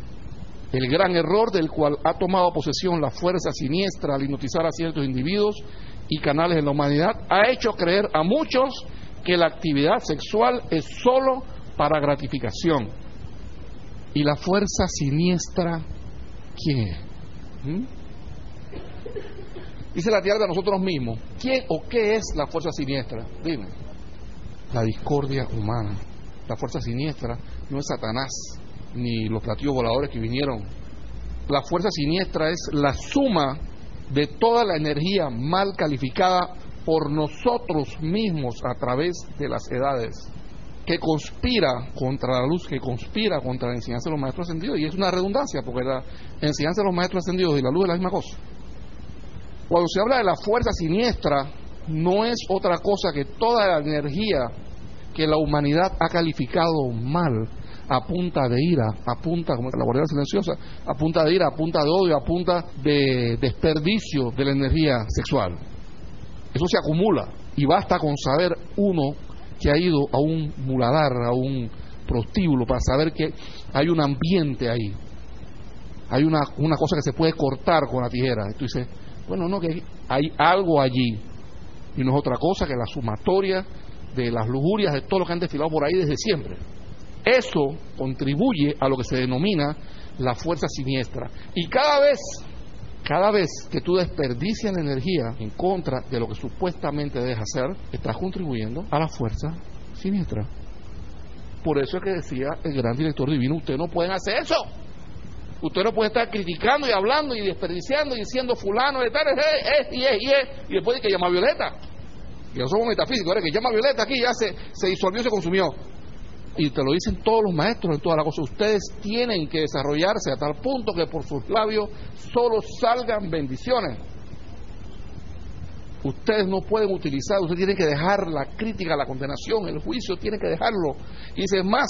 El gran error del cual ha tomado posesión la fuerza siniestra al hipnotizar a ciertos individuos y canales de la humanidad ha hecho creer a muchos que la actividad sexual es sólo para gratificación ¿Y la fuerza siniestra quién? ¿Mm? Dice la tierra de nosotros mismos. ¿Quién o qué es la fuerza siniestra? Dime. La discordia humana. La fuerza siniestra no es Satanás ni los platillos voladores que vinieron. La fuerza siniestra es la suma de toda la energía mal calificada por nosotros mismos a través de las edades que conspira contra la luz, que conspira contra la enseñanza de los maestros ascendidos. Y es una redundancia, porque la enseñanza de los maestros ascendidos y la luz es la misma cosa. Cuando se habla de la fuerza siniestra, no es otra cosa que toda la energía que la humanidad ha calificado mal a punta de ira, a punta, como la guardia silenciosa, a punta de ira, a punta de odio, a punta de desperdicio de la energía sexual. Eso se acumula y basta con saber uno que ha ido a un muladar, a un prostíbulo, para saber que hay un ambiente ahí. Hay una, una cosa que se puede cortar con la tijera. Y tú bueno, no, que hay algo allí. Y no es otra cosa que la sumatoria de las lujurias de todo lo que han desfilado por ahí desde siempre. Eso contribuye a lo que se denomina la fuerza siniestra. Y cada vez cada vez que tú desperdicias energía en contra de lo que supuestamente debes hacer, estás contribuyendo a la fuerza siniestra. Por eso es que decía el gran director divino, ustedes no pueden hacer eso. Usted no puede estar criticando y hablando y desperdiciando y diciendo fulano de tal, es, y es, y es, y después de que llama Violeta. Y no somos metafísicos, ahora que llama Violeta aquí ya se, se disolvió, se consumió y te lo dicen todos los maestros en toda la cosa, ustedes tienen que desarrollarse a tal punto que por sus labios solo salgan bendiciones. Ustedes no pueden utilizar, ustedes tienen que dejar la crítica, la condenación, el juicio, tienen que dejarlo. Y dice más,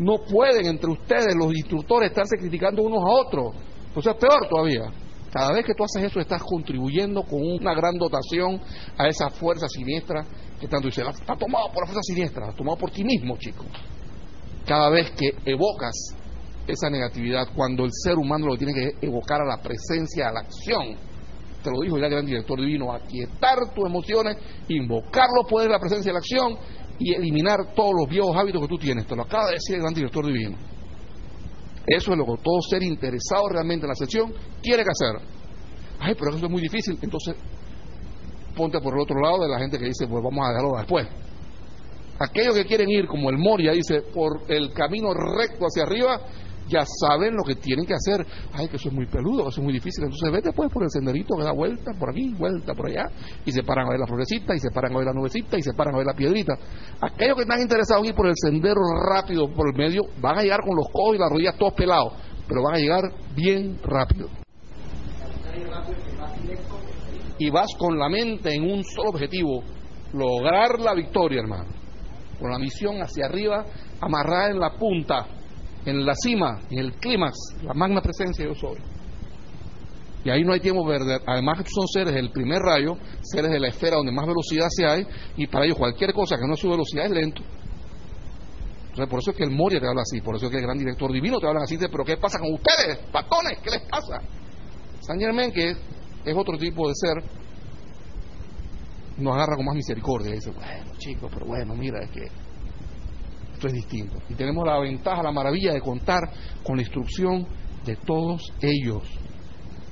no pueden entre ustedes, los instructores, estarse criticando unos a otros. Entonces es peor todavía. Cada vez que tú haces eso, estás contribuyendo con una gran dotación a esa fuerza siniestra que tanto dice, está tomado por la fuerza siniestra, está tomado por ti mismo, chico. Cada vez que evocas esa negatividad, cuando el ser humano lo tiene que evocar a la presencia, a la acción, te lo dijo ya el gran director divino, aquietar tus emociones, invocar los poderes de la presencia y la acción y eliminar todos los viejos hábitos que tú tienes. Te lo acaba de decir el gran director divino. Eso es lo que todo ser interesado realmente en la sesión quiere que hacer. Ay, pero eso es muy difícil. Entonces, ponte por el otro lado de la gente que dice, pues vamos a dejarlo después. Aquellos que quieren ir, como el Moria dice, por el camino recto hacia arriba, ya saben lo que tienen que hacer. Ay, que eso es muy peludo, eso es muy difícil. Entonces vete pues por el senderito que da vuelta por aquí, vuelta por allá, y se paran a ver la florecita, y se paran a ver la nubecita, y se paran a ver la piedrita. Aquellos que están interesados en ir por el sendero rápido, por el medio, van a llegar con los codos y las rodillas todos pelados, pero van a llegar bien rápido. Y vas con la mente en un solo objetivo, lograr la victoria, hermano. Con la misión hacia arriba, amarrada en la punta en la cima, en el clímax, la magna presencia yo soy. Y ahí no hay tiempo verde. Además, son seres del primer rayo, seres de la esfera donde más velocidad se hay, y para ellos cualquier cosa que no su velocidad es lento. Entonces, por eso es que el Moria te habla así, por eso es que el gran director divino te habla así de, pero ¿qué pasa con ustedes, patones? ¿Qué les pasa? San Germán, que es otro tipo de ser, nos agarra con más misericordia y dice, bueno, chicos, pero bueno, mira, es que es distinto. Y tenemos la ventaja, la maravilla de contar con la instrucción de todos ellos.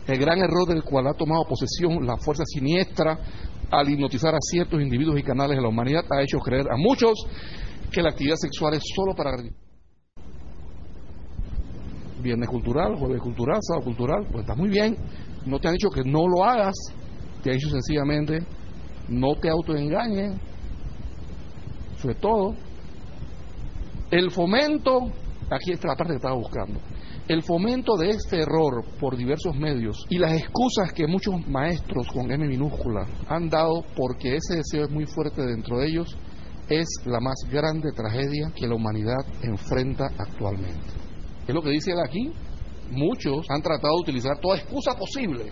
El gran error del cual ha tomado posesión la fuerza siniestra al hipnotizar a ciertos individuos y canales de la humanidad ha hecho creer a muchos que la actividad sexual es solo para viernes cultural, jueves cultural, sábado cultural, pues está muy bien. No te han dicho que no lo hagas, te han dicho sencillamente no te autoengañes, sobre todo el fomento, aquí está la parte que estaba buscando, el fomento de este error por diversos medios y las excusas que muchos maestros con M minúscula han dado porque ese deseo es muy fuerte dentro de ellos es la más grande tragedia que la humanidad enfrenta actualmente. Es lo que dice él aquí. Muchos han tratado de utilizar toda excusa posible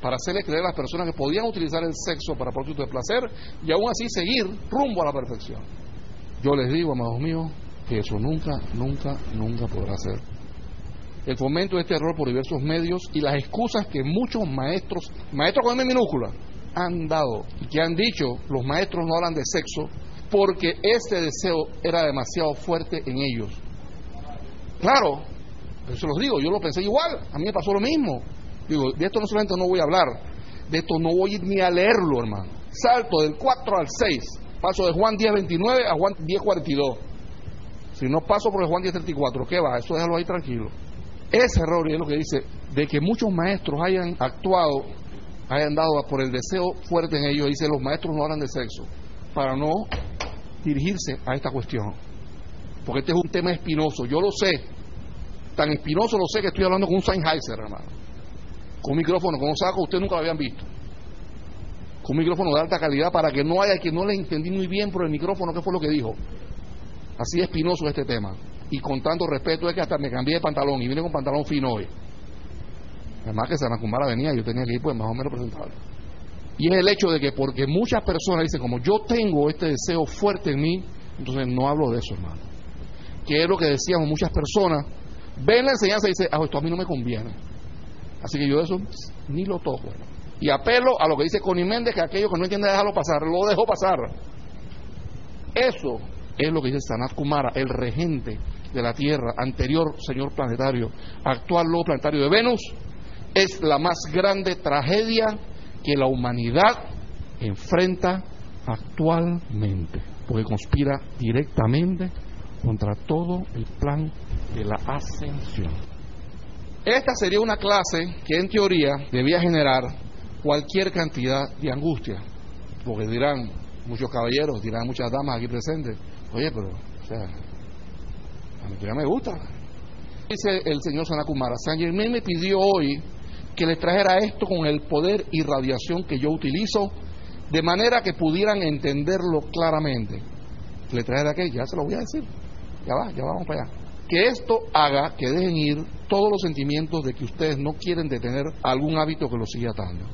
para hacerle creer a las personas que podían utilizar el sexo para propósito de placer y aún así seguir rumbo a la perfección. Yo les digo, amados míos, que eso nunca, nunca, nunca podrá ser. El fomento de este error por diversos medios y las excusas que muchos maestros, maestros con M minúscula, han dado y que han dicho, los maestros no hablan de sexo porque ese deseo era demasiado fuerte en ellos. Claro, eso los digo, yo lo pensé igual, a mí me pasó lo mismo. Digo, de esto no solamente no voy a hablar, de esto no voy ni a leerlo, hermano. Salto del 4 al 6 Paso de Juan 10.29 a Juan 10.42. Si no paso por el Juan 10.34, ¿qué va? Eso déjalo ahí tranquilo. Ese error es lo que dice, de que muchos maestros hayan actuado, hayan dado por el deseo fuerte en ellos, dice, los maestros no hablan de sexo, para no dirigirse a esta cuestión. Porque este es un tema espinoso, yo lo sé, tan espinoso lo sé que estoy hablando con un Sennheiser, hermano. Con un micrófono, con un saco, ustedes nunca lo habían visto con un micrófono de alta calidad para que no haya que no le entendí muy bien por el micrófono qué fue lo que dijo. Así espinoso este tema. Y con tanto respeto es que hasta me cambié de pantalón y vine con pantalón fino hoy. Además que Sanakumara venía, yo tenía que ir pues más o menos presentable. Y es el hecho de que porque muchas personas dicen, como yo tengo este deseo fuerte en mí, entonces no hablo de eso, hermano. Que es lo que decíamos muchas personas, ven la enseñanza y dicen, ah, esto a mí no me conviene. Así que yo eso ni lo toco. Hermano. Y apelo a lo que dice Connie Méndez, que aquello que no entiende dejarlo pasar, lo dejó pasar. Eso es lo que dice Sanat Kumara, el regente de la Tierra, anterior señor planetario, actual lobo planetario de Venus, es la más grande tragedia que la humanidad enfrenta actualmente, porque conspira directamente contra todo el plan de la ascensión. Esta sería una clase que en teoría debía generar cualquier cantidad de angustia, porque dirán muchos caballeros, dirán muchas damas aquí presentes, oye, pero, o sea, a mí ya me gusta. Dice el señor Sanakumara, San Germán me pidió hoy que les trajera esto con el poder y radiación que yo utilizo, de manera que pudieran entenderlo claramente. ¿Le trajera qué? Ya se lo voy a decir. Ya va, ya vamos para allá. Que esto haga que dejen ir todos los sentimientos de que ustedes no quieren detener algún hábito que los siga atando.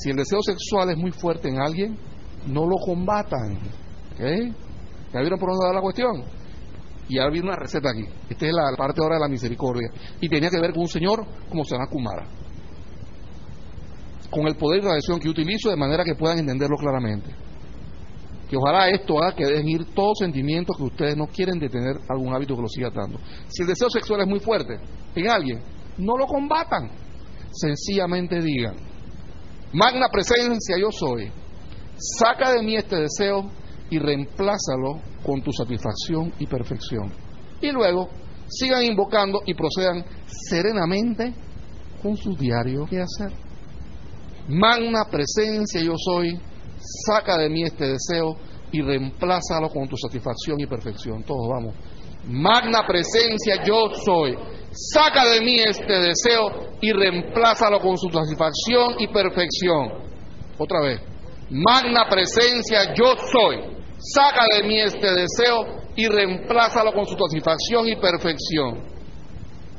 Si el deseo sexual es muy fuerte en alguien, no lo combatan. ¿Ok? ¿Ya vieron por dónde va la cuestión? Y ahora viene una receta aquí. Esta es la parte ahora de la misericordia. Y tenía que ver con un señor como Sana Kumara. Con el poder de la acción que utilizo de manera que puedan entenderlo claramente. que ojalá esto haga que dejen ir todos sentimientos que ustedes no quieren detener algún hábito que los siga dando. Si el deseo sexual es muy fuerte en alguien, no lo combatan. Sencillamente digan, magna presencia yo soy, saca de mí este deseo y reemplázalo con tu satisfacción y perfección. Y luego sigan invocando y procedan serenamente con su diario que hacer. Magna presencia yo soy, saca de mí este deseo y reemplázalo con tu satisfacción y perfección. Todos vamos. Magna presencia yo soy, saca de mí este deseo y reemplázalo con su satisfacción y perfección. Otra vez. Magna presencia yo soy, saca de mí este deseo y reemplázalo con su satisfacción y perfección.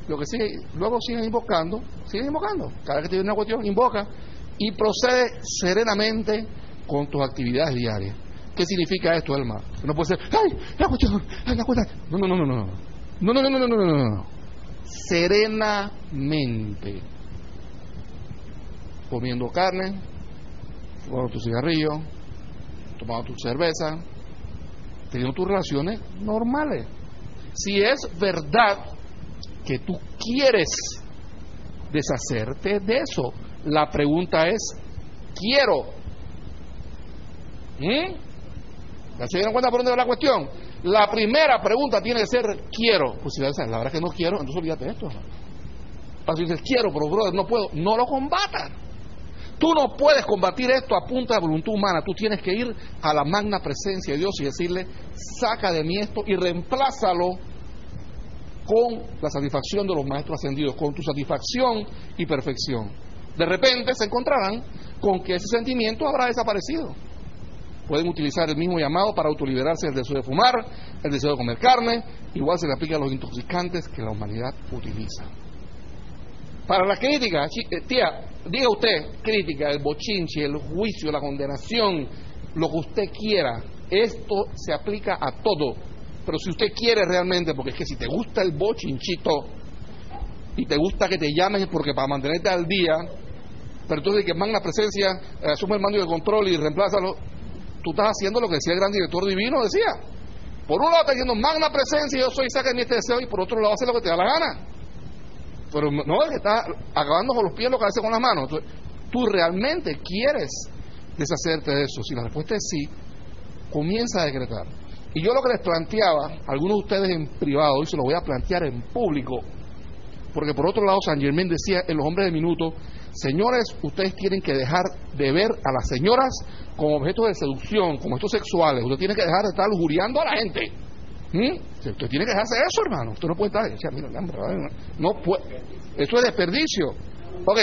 Lo que sigue, luego siguen invocando, siguen invocando. Cada vez que tiene una cuestión, invoca y procede serenamente con tus actividades diarias. ¿Qué significa esto, Elma? No puede ser, ¡ay! La cuestión, ¡ay! La cuestión. No, no, no, no, no. No, no, no, no, no, no, no, no. Serenamente. Comiendo carne, fumando tu cigarrillo, tomando tu cerveza, teniendo tus relaciones normales. Si es verdad que tú quieres deshacerte de eso, la pregunta es, quiero. ¿Mm? ¿Ya se dieron cuenta por dónde va la cuestión? La primera pregunta tiene que ser, quiero. Pues si la verdad es que no quiero, entonces olvídate de esto. Si dices, quiero, pero brother, no puedo, no lo combatan. Tú no puedes combatir esto a punta de voluntad humana. Tú tienes que ir a la magna presencia de Dios y decirle, saca de mí esto y reemplázalo con la satisfacción de los maestros ascendidos, con tu satisfacción y perfección. De repente se encontrarán con que ese sentimiento habrá desaparecido. Pueden utilizar el mismo llamado para autoliberarse del deseo de fumar, el deseo de comer carne, igual se le aplica a los intoxicantes que la humanidad utiliza. Para la crítica, eh, tía, diga usted, crítica, el bochinche, el juicio, la condenación, lo que usted quiera, esto se aplica a todo. Pero si usted quiere realmente, porque es que si te gusta el bochinchito y te gusta que te llamen porque para mantenerte al día, pero entonces que la presencia, eh, asume el mando de control y reemplázalo, tú estás haciendo lo que decía el gran director divino, decía. Por un lado está diciendo magna presencia, yo soy, saca mi este deseo, y por otro lado hace lo que te da la gana. Pero no es que está acabando con los pies lo que hace con las manos. tú realmente quieres deshacerte de eso. Si la respuesta es sí, comienza a decretar. Y yo lo que les planteaba, algunos de ustedes en privado, hoy se lo voy a plantear en público, porque por otro lado San Germán decía en los hombres de minuto, señores, ustedes tienen que dejar de ver a las señoras como objetos de seducción, como estos sexuales, ustedes tienen que dejar de estar lujuriando a la gente. ¿Mm? Usted tiene que dejarse eso, hermano. Usted no puede estar. O mira, no puede. Eso es desperdicio. Ok,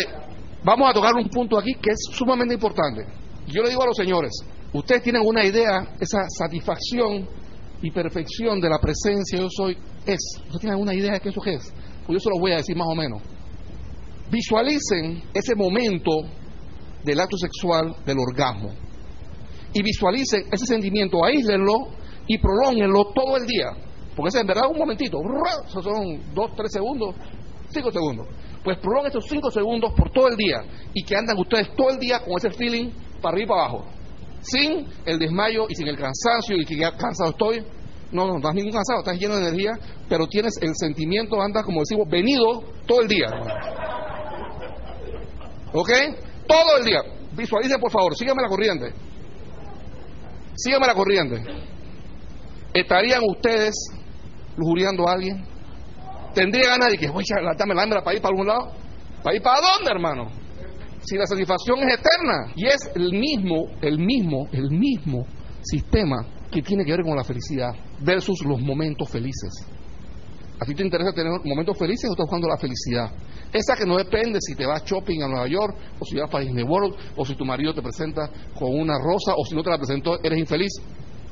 vamos a tocar un punto aquí que es sumamente importante. Yo le digo a los señores, ustedes tienen una idea, esa satisfacción y perfección de la presencia yo soy es. ¿Ustedes tienen una idea de qué eso es? Pues yo se lo voy a decir más o menos. Visualicen ese momento del acto sexual, del orgasmo. Y visualicen ese sentimiento, aíslenlo y prolónguenlo todo el día. Porque es en verdad un momentito, son dos, tres segundos, cinco segundos. Pues prolonguen esos cinco segundos por todo el día y que andan ustedes todo el día con ese feeling para arriba y para abajo. Sin el desmayo y sin el cansancio y que ya cansado estoy. No, no, no estás ningún cansado, estás lleno de energía, pero tienes el sentimiento, anda como decimos, venido todo el día. ¿Ok? Todo el día. Visualicen, por favor, síganme la corriente. Síganme la corriente. ¿Estarían ustedes lujuriando a alguien? ¿Tendría ganas de que, voy a dame la hembra para ir para algún lado? ¿Para ir para dónde, hermano? Si la satisfacción es eterna y es el mismo, el mismo, el mismo sistema que tiene que ver con la felicidad versus los momentos felices. ¿A ti te interesa tener momentos felices o estás buscando la felicidad? Esa que no depende si te vas shopping a Nueva York o si vas para Disney World o si tu marido te presenta con una rosa o si no te la presentó, eres infeliz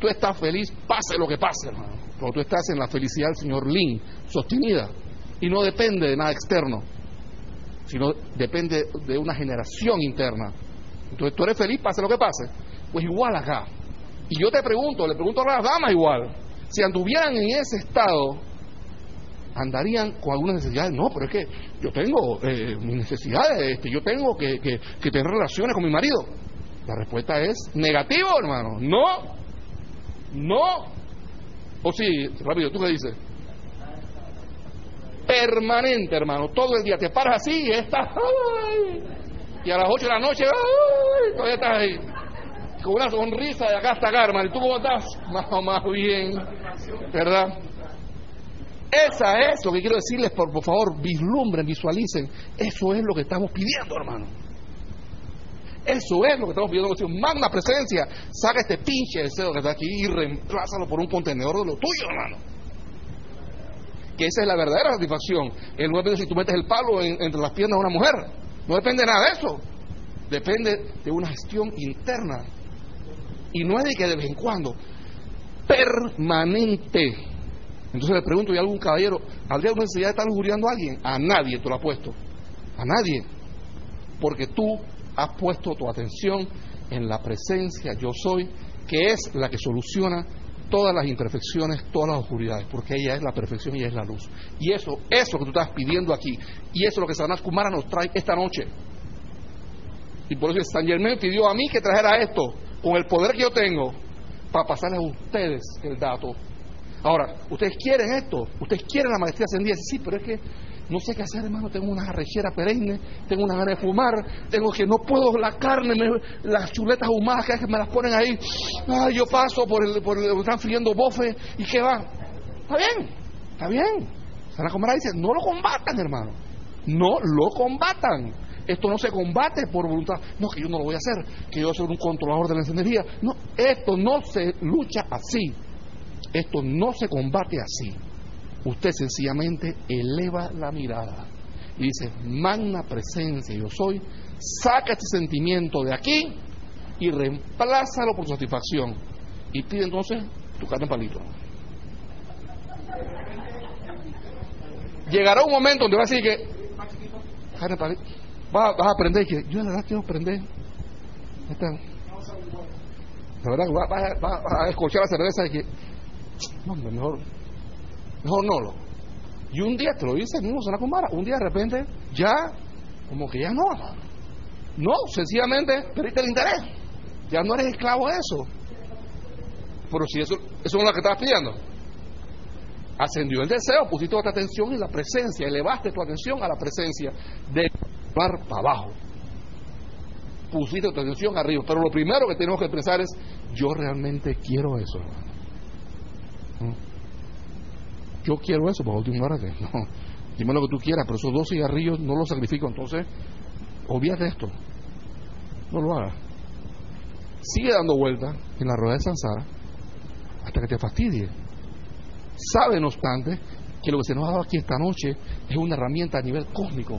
tú estás feliz, pase lo que pase, hermano. Porque tú estás en la felicidad del señor Lin, sostenida. Y no depende de nada externo, sino depende de una generación interna. Entonces tú eres feliz, pase lo que pase. Pues igual acá. Y yo te pregunto, le pregunto a las damas igual, si anduvieran en ese estado, andarían con algunas necesidades. No, pero es que yo tengo eh, mis necesidades, este, yo tengo que, que tener relaciones con mi marido. La respuesta es negativo, hermano. No, No. O sí, rápido, ¿tú qué dices? Permanente, hermano. Todo el día te paras así y estás. y a las 8 de la noche, todavía estás ahí. Con una sonrisa de acá hasta acá, hermano. ¿Y tú cómo estás? Más o más bien. ¿Verdad? Esa es lo que quiero decirles, por, favor, vislumbren, visualicen. Eso es lo que estamos pidiendo, hermano. Eso es lo que estamos pidiendo. Magna presencia, saca este pinche deseo que está aquí y reemplázalo por un contenedor de lo tuyo, hermano. Que esa es la verdadera satisfacción. El no depende si tú metes el palo entre las piernas de una mujer. No depende nada de eso. Depende de una gestión interna. Y no es de que de vez en cuando. Permanente. Entonces le pregunto, ¿y algún caballero, ¿habría necesidad de estar lujuriando a alguien? A nadie te lo puesto A nadie. Porque tú has puesto tu atención en la presencia yo soy, que es la que soluciona todas las imperfecciones, todas las oscuridades, porque ella es la perfección y ella es la luz. Y eso, eso que tú estás pidiendo aquí, y eso es lo que Satanás Kumara nos trae esta noche. Y por eso San Germán pidió a mí que trajera esto, con el poder que yo tengo, para pasarles a ustedes el dato Ahora, ustedes quieren esto, ustedes quieren la maestría ascendida, sí, pero es que no sé qué hacer, hermano, tengo una arrechera perenne, tengo una gana de fumar, tengo que no puedo la carne, las chuletas humadas que me las ponen ahí, ay, yo paso por el, por el, están friendo bofe y qué va. Está bien, está bien. Sana Comara dice, no lo combatan, hermano, no lo combatan. Esto no se combate por voluntad. No, que yo no lo voy a hacer, que yo soy un controlador de la encendería. No, esto no se lucha así. Esto no se combate así. Usted sencillamente eleva la mirada y dice, magna presencia yo soy, saca este sentimiento de aquí y reemplázalo por satisfacción. Y pide entonces tu carne palito. Llegará un momento donde va a decir que, carne palito, vas, a aprender que yo la verdad quiero aprender. la verdad, vas, a escuchar la cerveza y que no, mejor, mejor no lo. Y un día te lo dice mismo Comara, un día de repente ya, como que ya no, No, sencillamente perdiste el interés. Ya no eres esclavo de eso. Pero si eso, es lo que estabas pidiendo. Ascendió el deseo, pusiste tu atención en la presencia, elevaste tu atención a la presencia de para abajo. Pusiste tu atención arriba. Pero lo primero que tenemos que pensar es, yo realmente quiero eso. Yo quiero eso, por último, No, dime lo que tú quieras, pero esos dos cigarrillos no los sacrifico. Entonces, olvídate esto. No lo hagas. Sigue dando vueltas en la rueda de Sansara hasta que te fastidie. Sabe, no obstante, que lo que se nos ha dado aquí esta noche es una herramienta a nivel cósmico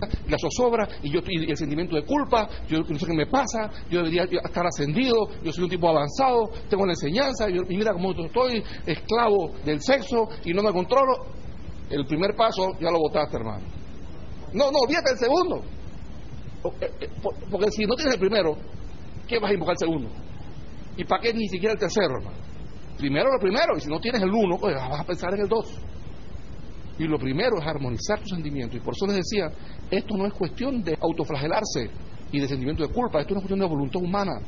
la zozobra y yo y el sentimiento de culpa, yo no sé qué me pasa, yo debería estar ascendido, yo soy un tipo avanzado, tengo la enseñanza, y mira cómo estoy, esclavo del sexo y no me controlo. El primer paso ya lo votaste, hermano. No, no, olvídate el segundo. Eh, eh, porque si no tienes el primero, ¿qué vas a invocar el segundo? ¿Y para qué ni siquiera el tercero, hermano? Primero lo primero, y si no tienes el uno, pues vas a pensar en el dos. Y lo primero es armonizar tu sentimiento. Y por eso les decía, esto no es cuestión de autoflagelarse y de sentimiento de culpa, esto no es cuestión de voluntad humana.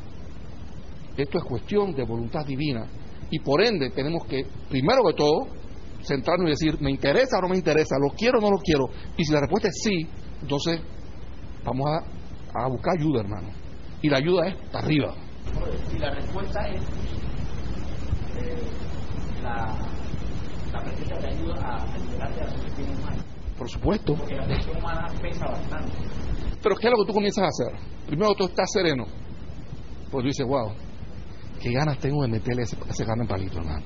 Esto es cuestión de voluntad divina. Y por ende tenemos que, primero que todo, centrarnos y decir, ¿me interesa o no me interesa? ¿Lo quiero o no lo quiero? Y si la respuesta es sí, entonces vamos a, a buscar ayuda, hermano. Y la ayuda es arriba. Si la respuesta es eh, la la presencia te ayuda a liberarte de la sugestión humana. Por supuesto. Porque la sugestión humana pesa bastante. Pero ¿qué es lo que tú comienzas a hacer? Primero tú estás sereno. Pues tú dices, wow, qué ganas tengo de meterle ese, ese carne en palito, hermano.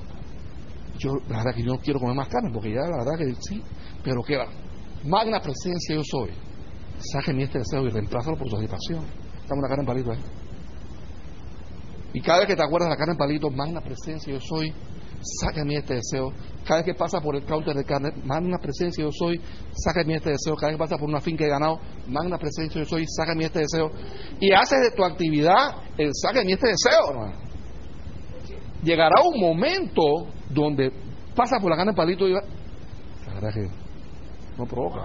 Yo, la verdad que yo no quiero comer más carne, porque ya la verdad que sí, pero ¿qué va? Magna presencia yo soy. Sáquenme este deseo y reemplázalo por satisfacción. Dame una carne en palito ahí. Y cada vez que te acuerdas de la carne en palito, magna presencia yo soy, sácame este deseo. Cada vez que pasa por el counter de carne, magna presencia yo soy, sácame este deseo. Cada vez que pasa por una finca de ganado, magna presencia yo soy, sácame este deseo. Y haces de tu actividad el sácame este deseo, hermano. Llegará un momento donde pasa por la carne palito y va. Que no provoca.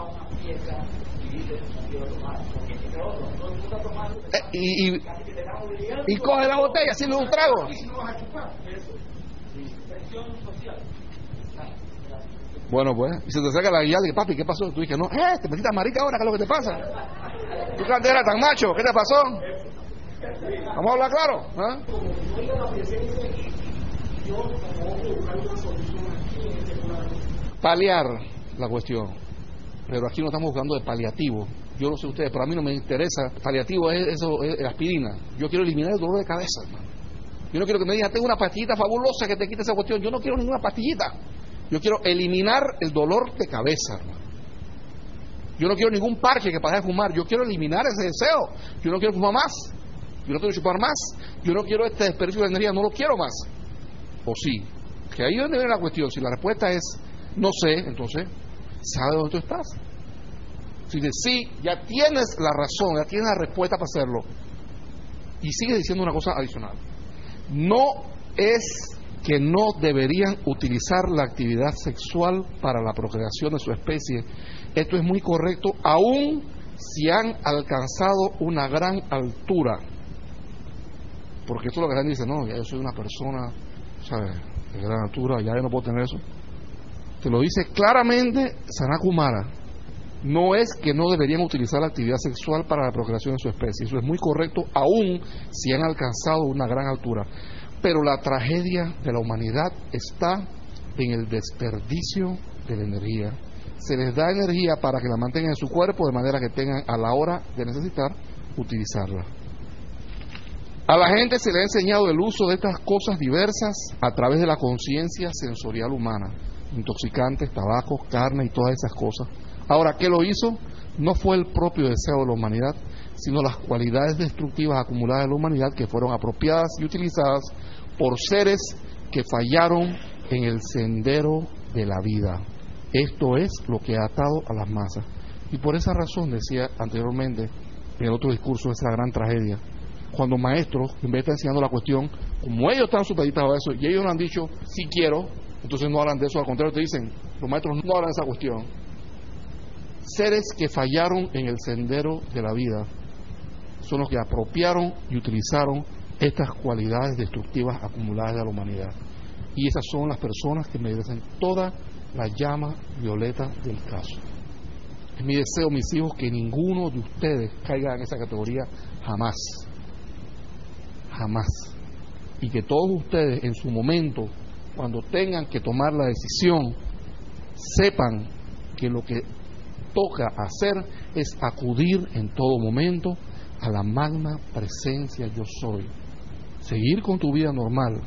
Eh, y, y, y coge la botella, sirve un trago. Bueno, pues, y se te saca la guía de papi, ¿qué pasó? Tú dices, no, eh, te metiste marica ahora, ¿qué es lo que te pasa? Tú que antes tan macho, ¿qué te pasó? Vamos a hablar claro. ¿ah? Paliar la cuestión. Pero aquí no estamos buscando de paliativo. Yo no sé ustedes, pero a mí no me interesa. Paliativo es eso, es aspirina. Yo quiero eliminar el dolor de cabeza, hermano. Yo no quiero que me digan, tengo una pastillita fabulosa que te quite esa cuestión. Yo no quiero ninguna pastillita. Yo quiero eliminar el dolor de cabeza, hermano. Yo no quiero ningún parche que pase de fumar. Yo quiero eliminar ese deseo. Yo no quiero fumar más. Yo no quiero chupar más. Yo no quiero este desperdicio de energía. No lo quiero más. O sí. Que ahí es donde viene la cuestión. Si la respuesta es no sé, entonces, ¿sabe dónde tú estás? Si dices sí, ya tienes la razón, ya tienes la respuesta para hacerlo. Y sigue diciendo una cosa adicional. No es que no deberían utilizar la actividad sexual para la procreación de su especie. Esto es muy correcto, aun si han alcanzado una gran altura. Porque esto es lo que la dice, no, ya yo soy una persona. De gran altura, ya yo no puedo tener eso. Te lo dice claramente Sanakumara. No es que no deberían utilizar la actividad sexual para la procreación de su especie. Eso es muy correcto, aun si han alcanzado una gran altura. Pero la tragedia de la humanidad está en el desperdicio de la energía. Se les da energía para que la mantengan en su cuerpo de manera que tengan a la hora de necesitar utilizarla. A la gente se le ha enseñado el uso de estas cosas diversas a través de la conciencia sensorial humana, intoxicantes, tabaco, carne y todas esas cosas. Ahora, ¿qué lo hizo? No fue el propio deseo de la humanidad, sino las cualidades destructivas acumuladas de la humanidad que fueron apropiadas y utilizadas por seres que fallaron en el sendero de la vida. Esto es lo que ha atado a las masas. Y por esa razón, decía anteriormente en el otro discurso, esa gran tragedia, cuando maestros, en vez de estar la cuestión, como ellos están supeditados a eso y ellos no han dicho, sí quiero, entonces no hablan de eso, al contrario te dicen, los maestros no hablan de esa cuestión. Seres que fallaron en el sendero de la vida son los que apropiaron y utilizaron estas cualidades destructivas acumuladas de la humanidad. Y esas son las personas que merecen toda la llama violeta del caso. Es mi deseo, mis hijos, que ninguno de ustedes caiga en esa categoría jamás. Jamás. Y que todos ustedes en su momento, cuando tengan que tomar la decisión, sepan que lo que toca hacer es acudir en todo momento a la magna presencia yo soy. Seguir con tu vida normal,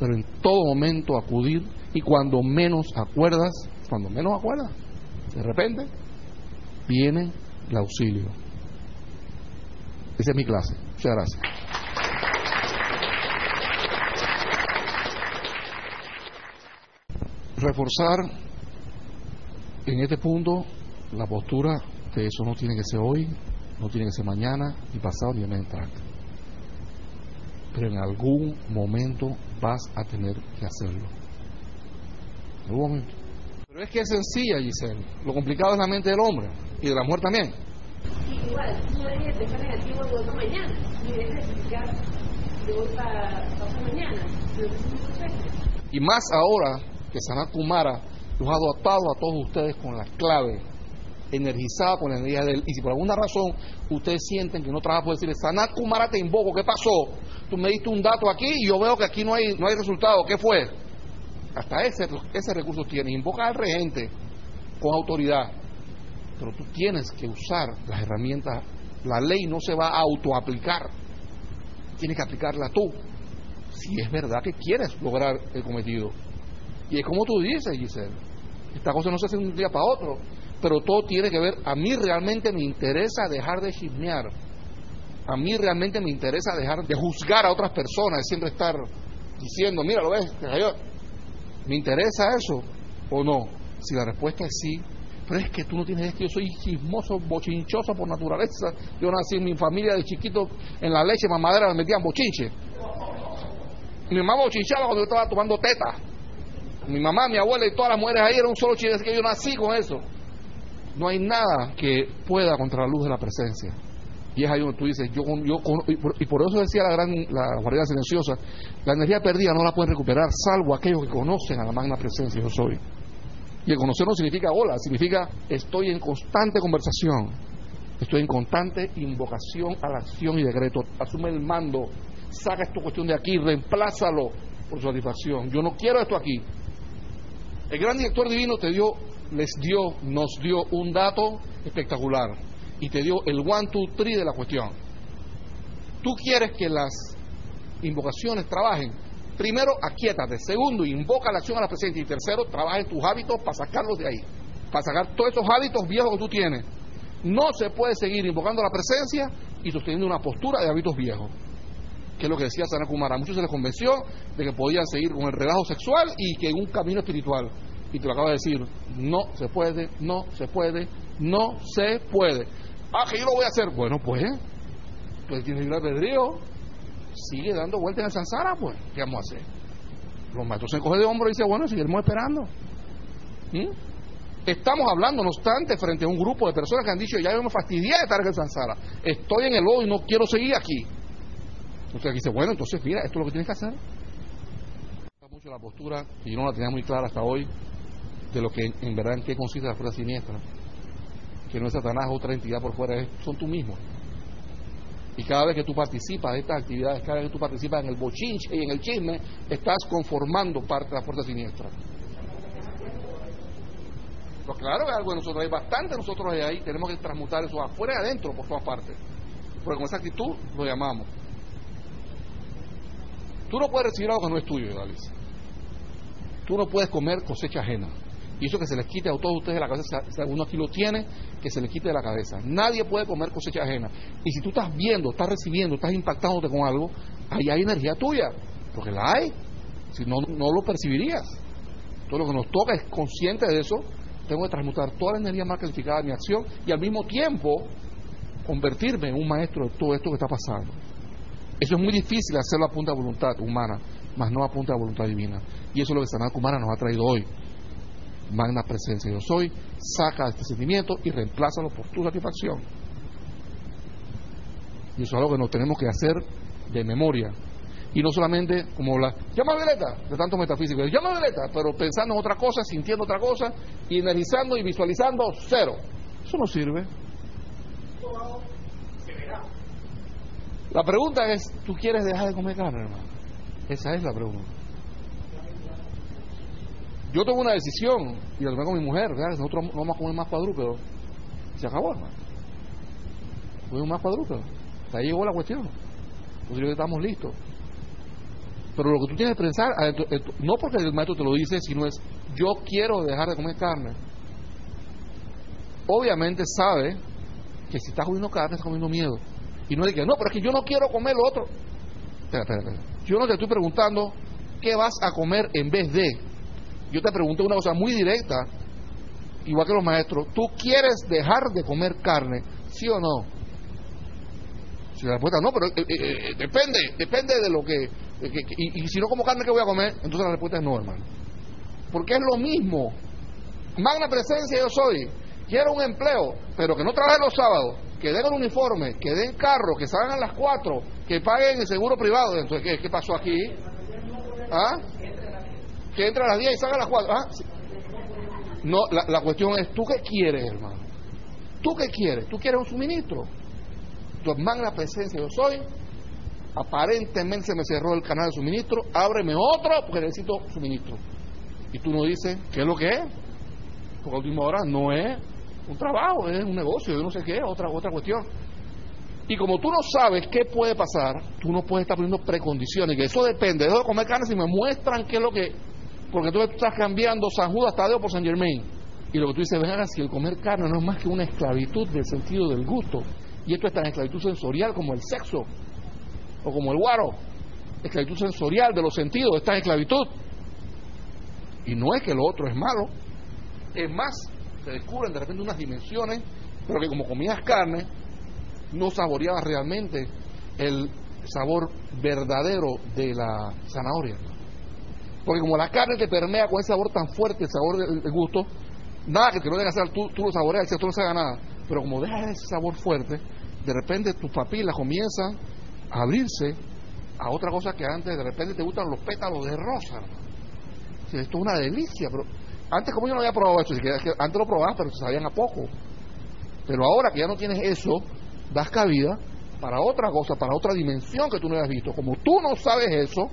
pero en todo momento acudir y cuando menos acuerdas, cuando menos acuerdas, de repente viene el auxilio. Esa es mi clase. Muchas gracias. Reforzar en este punto la postura de eso no tiene que ser hoy, no tiene que ser mañana, ni pasado, ni en entrar. Pero en algún momento vas a tener que hacerlo. En algún momento. Pero es que es sencilla, Giselle. Lo complicado es la mente del hombre y de la mujer también. Sí, igual, no dejes de pensar negativo de otra mañana, ni dejes de criticar de otra, mañana. Y más ahora que Sanat Kumara los ha dotado a todos ustedes con la clave energizada con la energía de él. Y si por alguna razón ustedes sienten que no trabaja por decirle, Sanat Kumara te invoco, ¿qué pasó? Tú me diste un dato aquí y yo veo que aquí no hay, no hay resultado, ¿qué fue? Hasta ese, ese recurso tienes. Invoca al regente con autoridad. Pero tú tienes que usar las herramientas. La ley no se va a autoaplicar. Tienes que aplicarla tú. Si es verdad que quieres lograr el cometido. Y es como tú dices, Giselle. Esta cosa no se hace de un día para otro pero todo tiene que ver, a mí realmente me interesa dejar de chismear, a mí realmente me interesa dejar de juzgar a otras personas, de siempre estar diciendo, mira, lo ves, te cayó. ¿Me interesa eso o no? Si la respuesta es sí, pero es que tú no tienes que yo soy chismoso, bochinchoso por naturaleza. Yo nací en mi familia de chiquito, en la leche mamadera me metían bochinche. Mi mamá bochinchaba cuando yo estaba tomando teta. Mi mamá, mi abuela y todas las mujeres ahí eran un solo así que yo nací con eso. No hay nada que pueda contra la luz de la presencia. Y es ahí donde tú dices, yo, yo y, por, eso decía la gran la guardia silenciosa, la energía perdida no la pueden recuperar, salvo aquellos que conocen a la magna presencia yo soy. Y el conocer no significa hola, significa estoy en constante conversación, estoy en constante invocación a la acción y decreto. Asume el mando, saca esta cuestión de aquí, reemplázalo por satisfacción. Yo no quiero esto aquí. El gran director divino te dio, les dio, nos dio un dato espectacular y te dio el one, two, three de la cuestión. Tú quieres que las invocaciones trabajen. Primero, aquíétate. Segundo, invoca la acción a la presencia. Y tercero, trabaja en tus hábitos para sacarlos de ahí. Para sacar todos esos hábitos viejos que tú tienes. No se puede seguir invocando la presencia y sosteniendo una postura de hábitos viejos. Que es lo que decía Sana Kumara. A muchos se les convenció de que podían seguir con el relajo sexual y que en un camino espiritual. Y te lo acabo de decir. No se puede, no se puede, no se puede. Ah, que yo lo voy a hacer. Bueno, pues, pues tiene libre albedrío. Sigue dando vueltas en el Sansara, pues, ¿qué vamos a hacer? Los maestros se coge de hombro y dice, bueno, seguimos esperando. ¿Mm? Estamos hablando, no obstante, frente a un grupo de personas que han dicho, ya yo me fastidié de estar en el Sansara. Estoy en el lodo y no quiero seguir aquí. Entonces aquí dice, bueno, entonces mira, esto es lo que tienes que hacer. mucho la postura, y no la tenía muy clara hasta hoy, de lo que en verdad en qué consiste la fuerza siniestra que no es Satanás, otra entidad por fuera, son tú mismo. Y cada vez que tú participas de estas actividades, cada vez que tú participas en el bochinche y en el chisme, estás conformando parte de la fuerza siniestra. Pues claro que algo de nosotros, hay bastante nosotros de ahí, tenemos que transmutar eso afuera y adentro por todas partes. Porque con esa actitud lo llamamos. Tú no puedes recibir algo que no es tuyo, Dalisa. Tú no puedes comer cosecha ajena. Y eso que se les quite a todos ustedes de la cabeza, si alguno aquí lo tiene, que se les quite de la cabeza. Nadie puede comer cosecha ajena. Y si tú estás viendo, estás recibiendo, estás impactándote con algo, ahí hay energía tuya, porque la hay. Si no, no lo percibirías. Todo lo que nos toca es consciente de eso. Tengo que transmutar toda la energía más calificada de mi acción y al mismo tiempo convertirme en un maestro de todo esto que está pasando. Eso es muy difícil hacerlo a punta de voluntad humana, más no a punta de voluntad divina. Y eso es lo que Sanat Kumara nos ha traído hoy magna presencia yo soy, saca este sentimiento y reemplázalo por tu satisfacción. Y eso es algo que nos tenemos que hacer de memoria. Y no solamente como la llama Violeta, de tanto metafísico, llama Violeta, pero pensando en otra cosa, sintiendo otra cosa, y energizando y visualizando cero. Eso no sirve. La pregunta es, ¿tú quieres dejar de comer carne, hermano? Esa es la pregunta. Yo tengo una decisión y la tomé con mi mujer, nosotros no vamos a comer más cuadrúpedos. Se acabó, hermano. Comimos más cuadrúpedos. Ahí llegó la cuestión. Pues estamos listos. Pero lo que tú tienes que pensar, no porque el maestro te lo dice, sino es, yo quiero dejar de comer carne. Obviamente sabe que si estás comiendo carne, estás comiendo miedo. Y no dice, no, pero es que yo no quiero comer lo otro. Espera, espera, espera. Yo no te estoy preguntando qué vas a comer en vez de yo te pregunto una cosa muy directa, igual que los maestros, ¿tú quieres dejar de comer carne, sí o no? Si la respuesta no, pero eh, eh, eh, depende, depende de lo que, y, si no como carne, ¿qué voy a comer? Entonces la respuesta es no, hermano. Porque es lo mismo. Magna presencia yo soy. Quiero un empleo, pero que no trabaje los sábados, que den el uniforme, que den carro, que salgan a las cuatro, que paguen el seguro privado. Entonces, ¿qué, qué pasó aquí? ¿Ah? Que entra a las 10 y salga a las 4. ¿Ah? No, la, cuestión es, ¿tú qué quieres, hermano? ¿Tú qué quieres? ¿Tú quieres un suministro? Tu hermana la presencia, yo soy. Aparentemente se me cerró el canal de suministro, ábreme otro porque necesito suministro. Y tú no dices, ¿qué es lo que es? Porque a última hora no es un trabajo, es un negocio, yo no sé qué, otra, otra cuestión. Y como tú no sabes qué puede pasar, tú no puedes estar poniendo precondiciones, que eso depende, dejo de comer carne si me muestran qué es lo que porque tú estás cambiando San Judas Tadeo por San Germain. Y lo que tú dices, venga, si el comer carne no es más que una esclavitud del sentido del gusto, y esto es tan esclavitud sensorial como el sexo, o como el guaro, esclavitud sensorial de los sentidos, esta esclavitud. Y no es que lo otro es malo, es más, se descubren de repente unas dimensiones, pero que como comías carne, no saboreabas realmente el sabor verdadero de la zanahoria. Porque como la carne te permea con ese sabor tan fuerte, el sabor del gusto, nada que te lo dejen hacer, tú, tú lo saboreas, tú no sabe nada. Pero como dejas ese sabor fuerte, de repente tus papilas comienzan a abrirse a otra cosa que antes de repente te gustan los pétalos de rosa. esto es una delicia, pero antes como yo no había probado esto, antes lo probabas pero sabían a poco. Pero ahora que ya no tienes eso, das cabida para otra cosa, para otra dimensión que tú no habías visto. Como tú no sabes eso,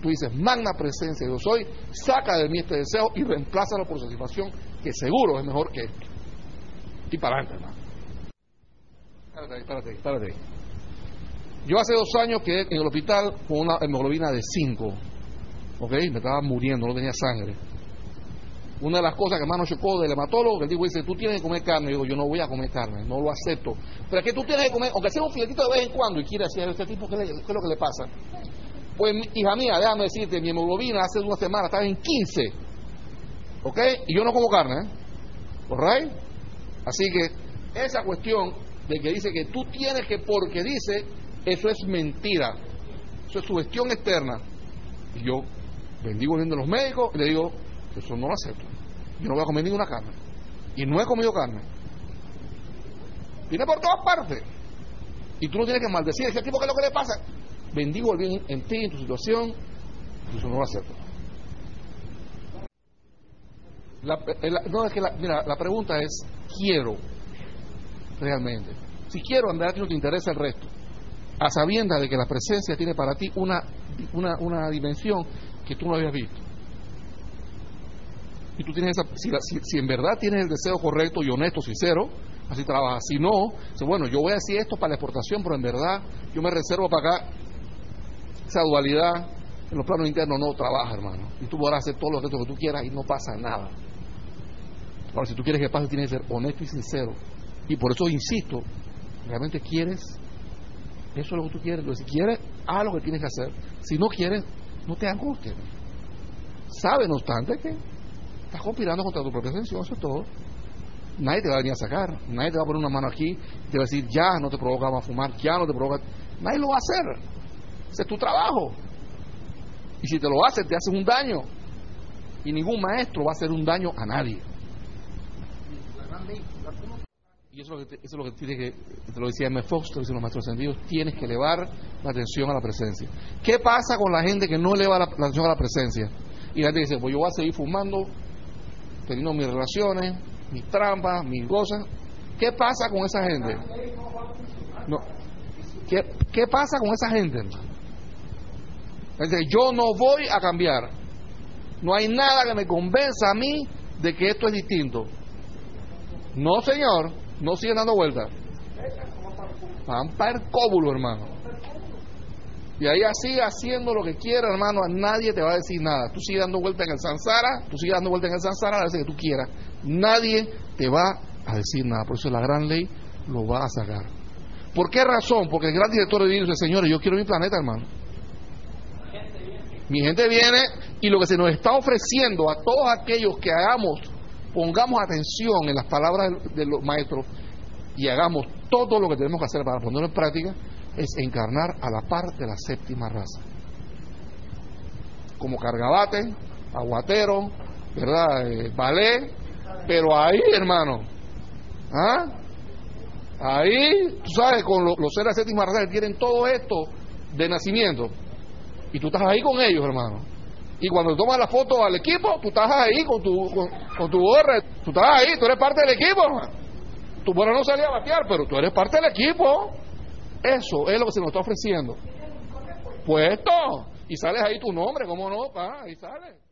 tú dices, magna presencia, yo soy, saca de mí este deseo y reemplázalo por satisfacción, que seguro es mejor que esto. Y para adelante, hermano. Espérate espérate espérate Yo hace dos años quedé en el hospital con una hemoglobina de 5, ¿ok? Me estaba muriendo, no tenía sangre. Una de las cosas que más nos chocó del hematólogo, que el tipo dice, tú tienes que comer carne. Y digo, yo no voy a comer carne, no lo acepto. Pero es que tú tienes que comer, aunque sea un filetito de vez en cuando, y quiere decir, este tipo, ¿qué, es lo que le pasa? Pues, hija mía, déjame decirte, mi hemoglobina hace una semana estaba en 15. ¿Ok? Y yo no como carne, ¿eh? Así que esa cuestión de que dice que tú tienes que, porque dice, eso es mentira. Eso es su gestión externa. Y yo bendigo el de los médicos y le digo, eso no lo acepto. Yo no voy a comer ninguna carne. Y no he comido carne. Viene por todas partes. Y tú no tienes que maldecir. Ese tipo, ¿qué es lo que le pasa? Bendigo el bien en ti, en tu situación. No lo acepto. La, eh, no, es que la, mira, la pregunta es, quiero realmente. Si quiero andar, no te interesa el resto. A sabiendas de que la presencia tiene para ti una, una, una dimensión que tú no habías visto y tú tienes esa, si, en verdad tienes el deseo correcto y honesto, sincero, así trabajas. Si no, bueno, yo voy a decir esto para la exportación, pero en verdad yo me reservo para acá esa dualidad en los planos internos no trabaja, hermano. Y tú podrás hacer todo lo que tú quieras y no pasa nada. Ahora, si tú quieres que pase, tienes que ser honesto y sincero. Y por eso insisto, ¿realmente quieres? Eso es lo que tú quieres. Entonces, si quieres, haz lo que tienes que hacer. Si no quieres, no te angusties. Sabe, no obstante, que Estás conspirando contra tu propia atención, eso es todo. Nadie te va a venir a sacar, nadie te va a poner una mano aquí te va a decir, ya no te provoca más fumar, ya no te provoca. Nadie lo va a hacer. Ese es tu trabajo. Y si te lo hace, te haces un daño. Y ningún maestro va a hacer un daño a nadie. Y eso es lo que, es lo que tiene que, te lo decía M. Fox, te lo dicen los maestros sentidos, tienes que elevar la atención a la presencia. ¿Qué pasa con la gente que no eleva la, la atención a la presencia? Y la gente dice, pues yo voy a seguir fumando, teniendo mis relaciones, mis trampas, mis cosas. ¿Qué pasa con esa gente? No. ¿Qué, ¿Qué pasa con esa gente, hermano? Yo no voy a cambiar. No hay nada que me convenza a mí de que esto es distinto. No, señor, no sigue dando vueltas. Van para el cóbulo, hermano. Y ahí así haciendo lo que quiera, hermano, a nadie te va a decir nada. Tú sigues dando vuelta en el Sansara, tú sigues dando vuelta en el Sansara a veces que tú quieras. Nadie te va a decir nada. Por eso la gran ley lo va a sacar. ¿Por qué razón? Porque el gran director de dice, señores, yo quiero mi planeta, hermano. Mi gente viene y lo que se nos está ofreciendo a todos aquellos que hagamos, pongamos atención en las palabras de los maestros y hagamos todo lo que tenemos que hacer para ponerlo en práctica, es encarnar a la par de la séptima raza. Como cargabate, aguatero, ¿verdad? Eh, ballet, pero ahí, hermano, ¿ah? Ahí, tú sabes, con los seres de séptima raza que tienen todo esto de nacimiento. Y tú estás ahí con ellos, hermano. Y cuando tomas la foto al equipo, tú estás ahí con tu, con, tu gorra. Tú estás ahí, tú eres parte del equipo, hermano. Tu bueno no salía a batear, pero tú eres parte del equipo. Eso es lo que se nos está ofreciendo. Puesto. Y sales ahí tu nombre, ¿cómo no? Pa? Ahí sale.